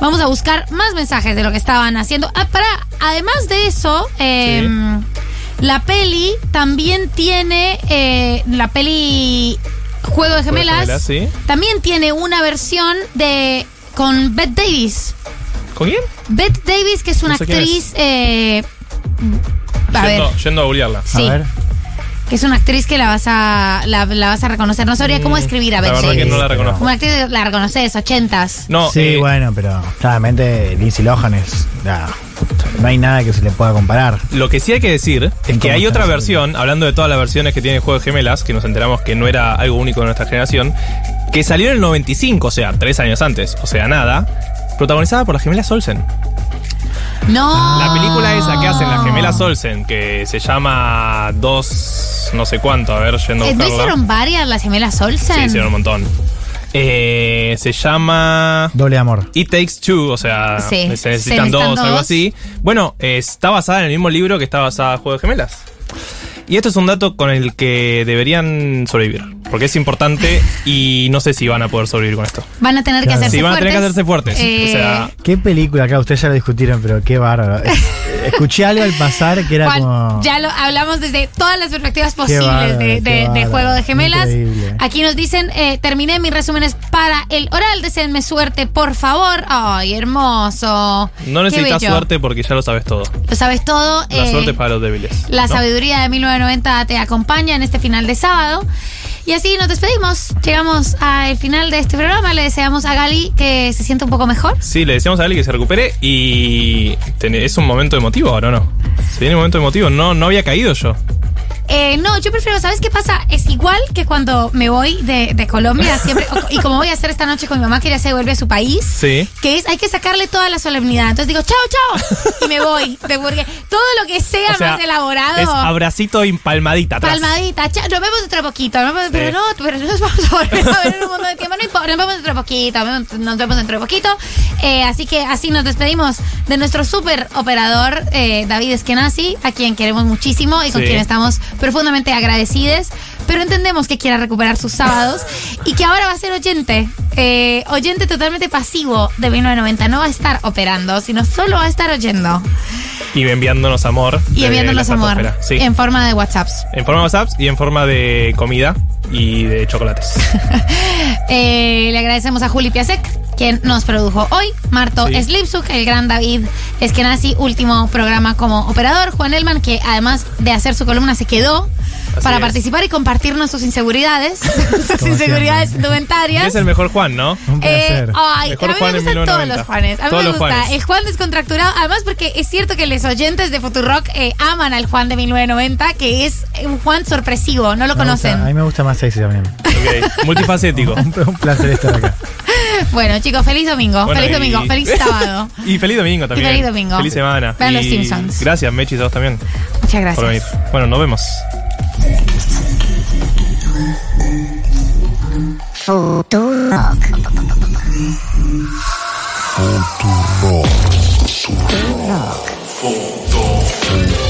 Vamos a buscar más mensajes de lo que estaban haciendo. Ah, para, además de eso, eh, la peli también tiene eh, la peli Juego de Gemelas. Gemelas, sí. También tiene una versión de con Bette Davis. ¿Con quién? Bette Davis, que es una No sé actriz. A ver, Yendo, yendo a googlearla. Sí. que es una actriz que la vas a la, la vas a reconocer. No sabría cómo escribir a La verdad que no la reconozco. Una actriz que la reconoces, ochentas. No, sí, eh, bueno, pero claramente Lindsay Lohan es. ya, no hay nada que se le pueda comparar. Lo que sí hay que decir es que hay otra versión, hablando de todas las versiones que tiene el juego de gemelas, que nos enteramos que no era algo único de nuestra generación, que salió en el 95, o sea, tres años antes, o sea, nada, protagonizada por las gemelas Olsen. No. La película esa que hacen las gemelas Olsen, que se llama Dos, no sé cuánto, a ver, yendo a Eh, ¿No buscarla. hicieron varias las gemelas Olsen? Sí, hicieron un montón. Eh, se llama. Doble amor. It Takes Two, o sea, Sí, se se necesitan necesitan dos, algo dos. así. Bueno, eh, está basada en el mismo libro que está basada en Juego de Gemelas. Y esto es un dato con el que deberían sobrevivir. Porque es importante y no sé si van a poder sobrevivir con esto. Van a tener que Claro. hacerse Sí, van a tener que fuertes. hacerse fuertes. Eh, O sea, ¿Qué película acá? Ustedes ya lo discutieron, pero qué bárbaro. Escuché algo al pasar que era Juan, como. ya lo hablamos desde todas las perspectivas posibles bárbaro, de. Juego de Gemelas. Increíble. Aquí nos dicen, eh, terminé mis resúmenes para el oral, deseenme suerte, por favor. Ay, hermoso. no necesitas suerte porque ya lo sabes todo. Lo sabes todo. La eh, suerte es para los débiles. La ¿no? sabiduría de 1990 te acompaña en este final de sábado. Y así nos despedimos. Llegamos al final de este programa. Le deseamos a Gali que se sienta un poco mejor. Sí, le decíamos a Ali que se recupere y es un momento emotivo ahora, ¿o ¿no? Se viene un momento emotivo. No, no había caído yo. Eh, no, yo prefiero, ¿sabes qué pasa? Es igual que cuando me voy de, de Colombia siempre, o- y como voy a hacer esta noche con mi mamá que ya se vuelve a su país, Sí. que es, hay que sacarle toda la solemnidad. Entonces digo, chao, chao, y me voy. De porque todo lo que sea, O sea, más elaborado. Es abracito y palmadita atrás. Palmadita, chao, nos vemos dentro de poquito, nos vemos- pero no, pero nos vamos a volver a ver en un montón de tiempo, no importa, nos vemos dentro de poquito, nos vemos dentro de poquito. Eh, así que así nos despedimos de nuestro súper operador eh, David Eskenazi, a quien queremos muchísimo y con Sí. quien estamos profundamente agradecidos, pero entendemos que quiera recuperar sus sábados y que ahora va a ser oyente, eh, oyente totalmente pasivo de 1990, no va a estar operando, sino solo va a estar oyendo Y enviándonos amor. y enviándonos amor. Sí. en forma de WhatsApps. En forma de WhatsApp y en forma de comida y de chocolates. Eh, le agradecemos a Juli Piasek, quien nos produjo hoy. Marto Sí. Slipsuk, el gran David Eskenazi, último programa como operador. Juan Elman, que además de hacer su columna se quedó Así para es. participar y compartirnos sus inseguridades, sus inseguridades indumentarias. Es el mejor Juan, ¿no? Eh, ay, Mejor a mí Juan me gustan todos 1990. los Juanes. A mí Todos me gusta Juanes. el Juan descontracturado. Además, porque es cierto que los oyentes de Futurock eh, aman al Juan de 1990, que es un Juan sorpresivo. No lo Me gusta- conocen. a mí me gusta más sexy también. Ok, multifacético. Un placer estar acá. Bueno, chicos, feliz domingo. Bueno, feliz y- domingo. Feliz sábado. Y feliz domingo también. Y feliz domingo. Feliz semana. Vean Y los Simpsons. Gracias, Mechi, a vos también. Muchas gracias. Por venir. Bueno, nos vemos. Futurock. Futurock. Futurock.